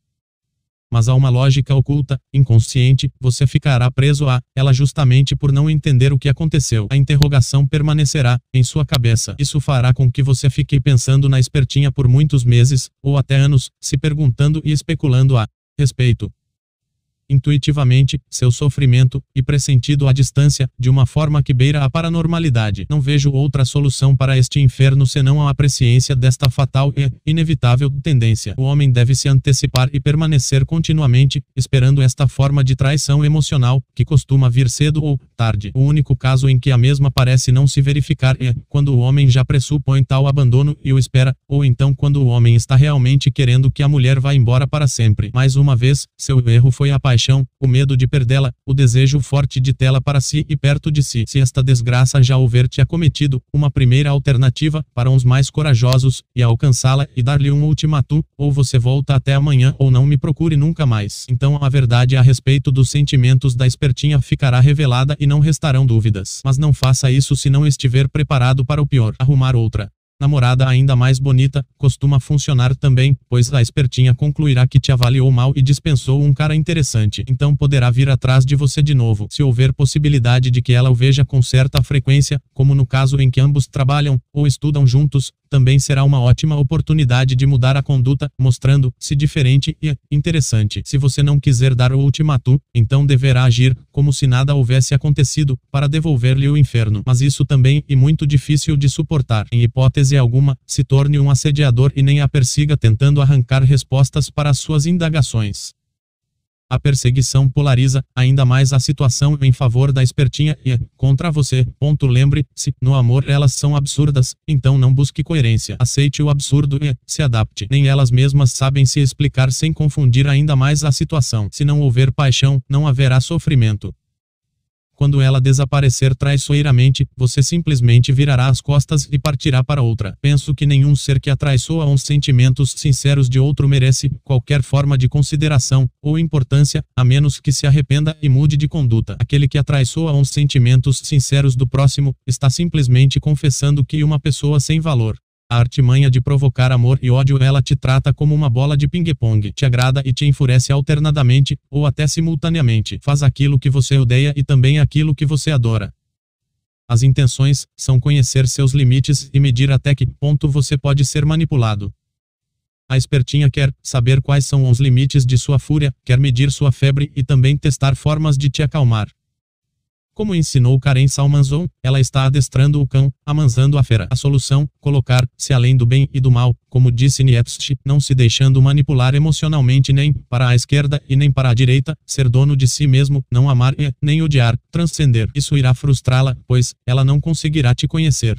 Mas há uma lógica oculta, inconsciente, você ficará preso a ela justamente por não entender o que aconteceu. A interrogação permanecerá em sua cabeça. Isso fará com que você fique pensando na espertinha por muitos meses, ou até anos, se perguntando e especulando a respeito intuitivamente, seu sofrimento, e pressentido à distância, de uma forma que beira a paranormalidade. Não vejo outra solução para este inferno senão a apresciência desta fatal e inevitável tendência. O homem deve se antecipar e permanecer continuamente, esperando esta forma de traição emocional, que costuma vir cedo ou tarde. O único caso em que a mesma parece não se verificar é quando o homem já pressupõe tal abandono e o espera, ou então quando o homem está realmente querendo que a mulher vá embora para sempre. Mais uma vez, seu erro foi a paixão paixão, o medo de perdê-la, o desejo forte de tê-la para si e perto de si. Se esta desgraça já houver te acometido, uma primeira alternativa, para uns mais corajosos, e alcançá-la e dar-lhe um ultimato, ou você volta até amanhã ou não me procure nunca mais. Então a verdade a respeito dos sentimentos da espertinha ficará revelada e não restarão dúvidas. Mas não faça isso se não estiver preparado para o pior. Arrumar outra namorada ainda mais bonita, costuma funcionar também, pois a espertinha concluirá que te avaliou mal e dispensou um cara interessante. Então poderá vir atrás de você de novo. Se houver possibilidade de que ela o veja com certa frequência, como no caso em que ambos trabalham ou estudam juntos, também será uma ótima oportunidade de mudar a conduta, mostrando-se diferente e interessante. Se você não quiser dar o ultimato, então deverá agir como se nada houvesse acontecido, para devolver-lhe o inferno. Mas isso também é muito difícil de suportar. Em hipótese alguma, se torne um assediador e nem a persiga tentando arrancar respostas para as suas indagações. A perseguição polariza ainda mais a situação em favor da espertinha e contra você. Ponto lembre-se, no amor elas são absurdas, então não busque coerência. Aceite o absurdo e se adapte. Nem elas mesmas sabem se explicar sem confundir ainda mais a situação. Se não houver paixão, não haverá sofrimento. Quando ela desaparecer traiçoeiramente, você simplesmente virará as costas e partirá para outra. Penso que nenhum ser que atraiçoa uns sentimentos sinceros de outro merece qualquer forma de consideração ou importância, a menos que se arrependa e mude de conduta. Aquele que atraiçoa uns sentimentos sinceros do próximo está simplesmente confessando que uma pessoa sem valor a artimanha de provocar amor e ódio ela te trata como uma bola de ping-pong. Te agrada e te enfurece alternadamente, ou até simultaneamente. Faz aquilo que você odeia e também aquilo que você adora. As intenções são conhecer seus limites e medir até que ponto você pode ser manipulado. A espertinha quer saber quais são os limites de sua fúria, quer medir sua febre e também testar formas de te acalmar. Como ensinou Karen Salmanzon, ela está adestrando o cão, amansando a fera. A solução, colocar-se além do bem e do mal, como disse Nietzsche, não se deixando manipular emocionalmente nem para a esquerda e nem para a direita, ser dono de si mesmo, não amar e nem odiar, transcender. Isso irá frustrá-la, pois ela não conseguirá te conhecer.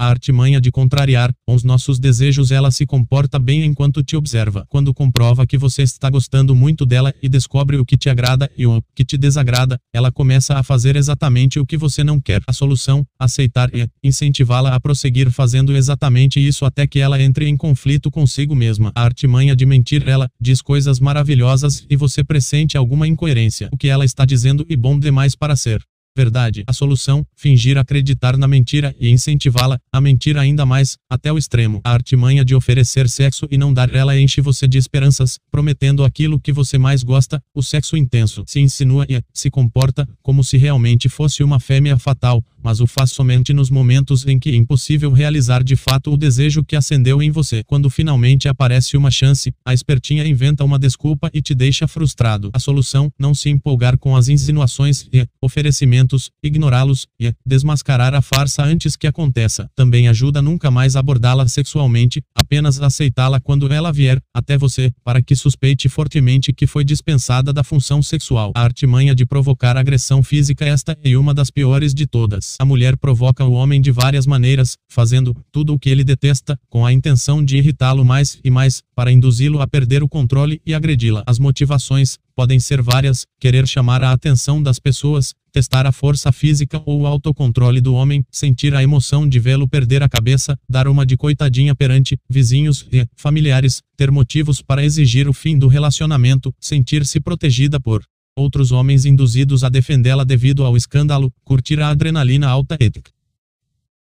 A artimanha de contrariar os nossos desejos ela se comporta bem enquanto te observa. Quando comprova que você está gostando muito dela e descobre o que te agrada e o que te desagrada, ela começa a fazer exatamente o que você não quer. A solução, aceitar e incentivá-la a prosseguir fazendo exatamente isso até que ela entre em conflito consigo mesma. A artimanha de mentir ela diz coisas maravilhosas e você pressente alguma incoerência. O que ela está dizendo e bom demais para ser verdade. A solução, fingir acreditar na mentira e incentivá-la a mentir ainda mais, até o extremo. A artimanha de oferecer sexo e não dar ela enche você de esperanças, prometendo aquilo que você mais gosta, o sexo intenso. Se insinua e se comporta como se realmente fosse uma fêmea fatal, mas o faz somente nos momentos em que é impossível realizar de fato o desejo que acendeu em você. Quando finalmente aparece uma chance, a espertinha inventa uma desculpa e te deixa frustrado. A solução, não se empolgar com as insinuações e oferecimentos, ignorá-los e desmascarar a farsa antes que aconteça. Também ajuda nunca mais abordá-la sexualmente, apenas aceitá-la quando ela vier até você, para que suspeite fortemente que foi dispensada da função sexual. A artimanha de provocar agressão física esta é uma das piores de todas. A mulher provoca o homem de várias maneiras, fazendo tudo o que ele detesta, com a intenção de irritá-lo mais e mais, para induzi-lo a perder o controle e agredi-la. As motivações podem ser várias: querer chamar a atenção das pessoas, testar a força física ou o autocontrole do homem, sentir a emoção de vê-lo perder a cabeça, dar uma de coitadinha perante vizinhos e familiares, ter motivos para exigir o fim do relacionamento, sentir-se protegida por outros homens induzidos a defendê-la devido ao escândalo, curtir a adrenalina alta ética.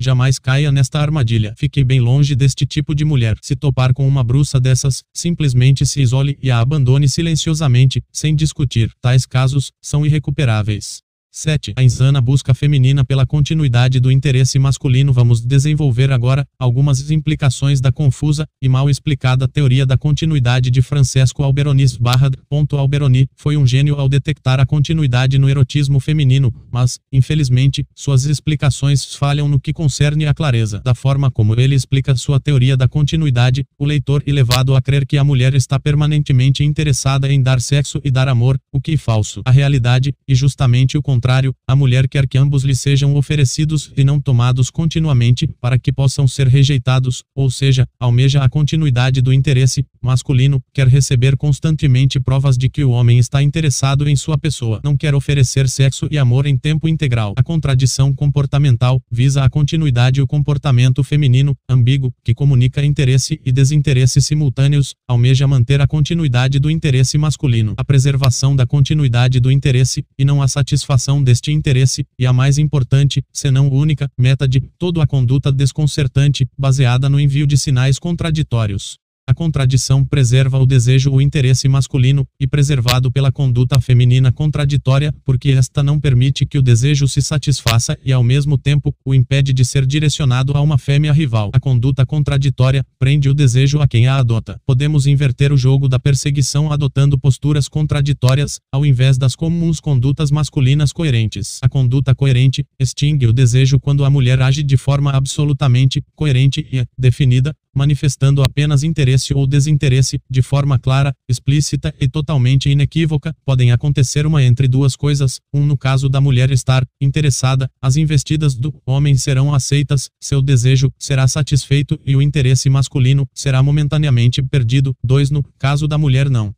Jamais caia nesta armadilha. Fique bem longe deste tipo de mulher. Se topar com uma bruxa dessas, simplesmente se isole e a abandone silenciosamente, sem discutir. Tais casos são irrecuperáveis. 7. A insana busca feminina pela continuidade do interesse masculino. Vamos desenvolver agora algumas implicações da confusa e mal explicada teoria da continuidade de Francesco Alberonis. Barra, Alberoni foi um gênio ao detectar a continuidade no erotismo feminino, mas, infelizmente, suas explicações falham no que concerne à clareza da forma como ele explica sua teoria da continuidade. O leitor é levado a crer que a mulher está permanentemente interessada em dar sexo e dar amor, o que é falso. A realidade, e justamente o contrário, a mulher quer que ambos lhe sejam oferecidos e não tomados continuamente, para que possam ser rejeitados, ou seja, almeja a continuidade do interesse masculino, quer receber constantemente provas de que o homem está interessado em sua pessoa, não quer oferecer sexo e amor em tempo integral. A contradição comportamental visa a continuidade e o comportamento feminino, ambíguo, que comunica interesse e desinteresse simultâneos, almeja manter a continuidade do interesse masculino, a preservação da continuidade do interesse, e não a satisfação deste interesse, e a mais importante, senão única, meta de toda a conduta desconcertante, baseada no envio de sinais contraditórios. A contradição preserva o desejo ou interesse masculino, e preservado pela conduta feminina contraditória, porque esta não permite que o desejo se satisfaça e, ao mesmo tempo, o impede de ser direcionado a uma fêmea rival. A conduta contraditória prende o desejo a quem a adota. Podemos inverter o jogo da perseguição adotando posturas contraditórias, ao invés das comuns condutas masculinas coerentes. A conduta coerente extingue o desejo quando a mulher age de forma absolutamente coerente e definida, manifestando apenas interesse ou desinteresse, de forma clara, explícita e totalmente inequívoca, podem acontecer uma entre duas coisas, um no caso da mulher estar interessada, as investidas do homem serão aceitas, seu desejo será satisfeito e o interesse masculino será momentaneamente perdido, dois no caso da mulher não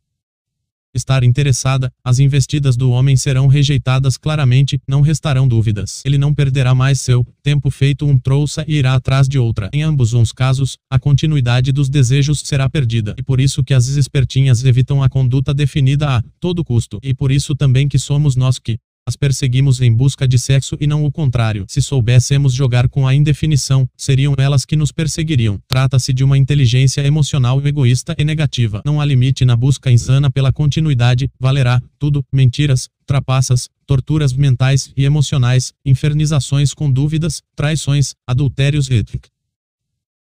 estar interessada, as investidas do homem serão rejeitadas claramente, não restarão dúvidas. Ele não perderá mais seu tempo feito um trouxa e irá atrás de outra. Em ambos os casos, a continuidade dos desejos será perdida. E por isso que as espertinhas evitam a conduta definida a todo custo. E por isso também que somos nós que as perseguimos em busca de sexo e não o contrário. Se soubéssemos jogar com a indefinição, seriam elas que nos perseguiriam. Trata-se de uma inteligência emocional egoísta e negativa. Não há limite na busca insana pela continuidade, valerá tudo, mentiras, trapaças, torturas mentais e emocionais, infernizações com dúvidas, traições, adultérios e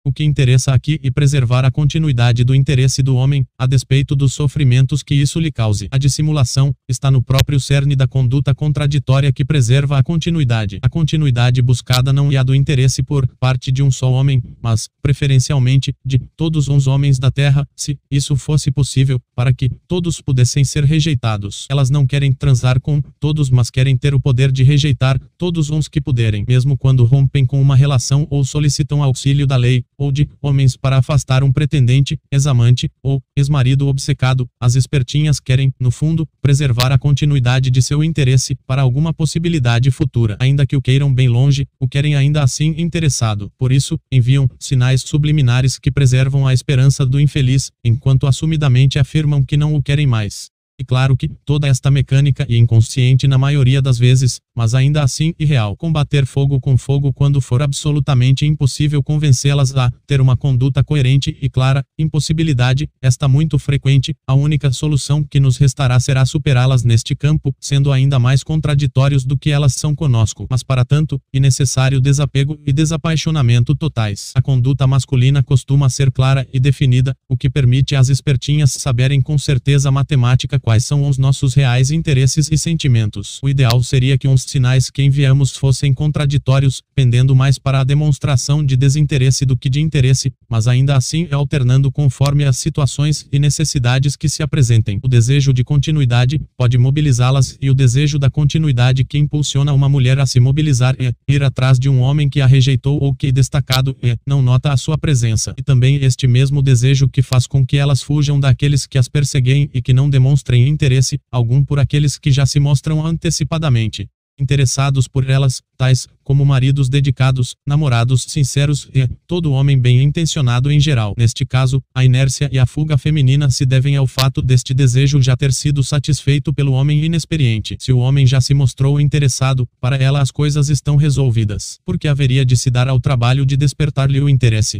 O que interessa aqui é preservar a continuidade do interesse do homem, a despeito dos sofrimentos que isso lhe cause. A dissimulação está no próprio cerne da conduta contraditória que preserva a continuidade. A continuidade buscada não é a do interesse por parte de um só homem, mas, preferencialmente, de todos os homens da terra, se isso fosse possível, para que todos pudessem ser rejeitados. Elas não querem transar com todos, mas querem ter o poder de rejeitar todos os que puderem, mesmo quando rompem com uma relação ou solicitam auxílio da lei ou de homens para afastar um pretendente, ex-amante ou ex-marido obcecado. As espertinhas querem, no fundo, preservar a continuidade de seu interesse para alguma possibilidade futura, ainda que o queiram bem longe, o querem ainda assim interessado. Por isso, enviam sinais subliminares que preservam a esperança do infeliz, enquanto assumidamente afirmam que não o querem mais. E claro que toda esta mecânica é inconsciente na maioria das vezes, mas ainda assim irreal. Combater fogo com fogo quando for absolutamente impossível convencê-las a ter uma conduta coerente e clara, impossibilidade, esta muito frequente, a única solução que nos restará será superá-las neste campo, sendo ainda mais contraditórios do que elas são conosco. Mas para tanto, é necessário desapego e desapaixonamento totais. A conduta masculina costuma ser clara e definida, o que permite às espertinhas saberem com certeza matemática quais são os nossos reais interesses e sentimentos. O ideal seria que uns sinais que enviamos fossem contraditórios, pendendo mais para a demonstração de desinteresse do que de interesse, mas ainda assim alternando conforme as situações e necessidades que se apresentem. O desejo de continuidade pode mobilizá-las e o desejo da continuidade que impulsiona uma mulher a se mobilizar é ir atrás de um homem que a rejeitou ou que destacado é não nota a sua presença. E também este mesmo desejo que faz com que elas fujam daqueles que as perseguem e que não interesse algum por aqueles que já se mostram antecipadamente interessados por elas, tais como maridos dedicados, namorados sinceros e todo homem bem intencionado em geral. Neste caso, a inércia e a fuga feminina se devem ao fato deste desejo já ter sido satisfeito pelo homem inexperiente. Se o homem já se mostrou interessado, para ela as coisas estão resolvidas, porque haveria de se dar ao trabalho de despertar-lhe o interesse.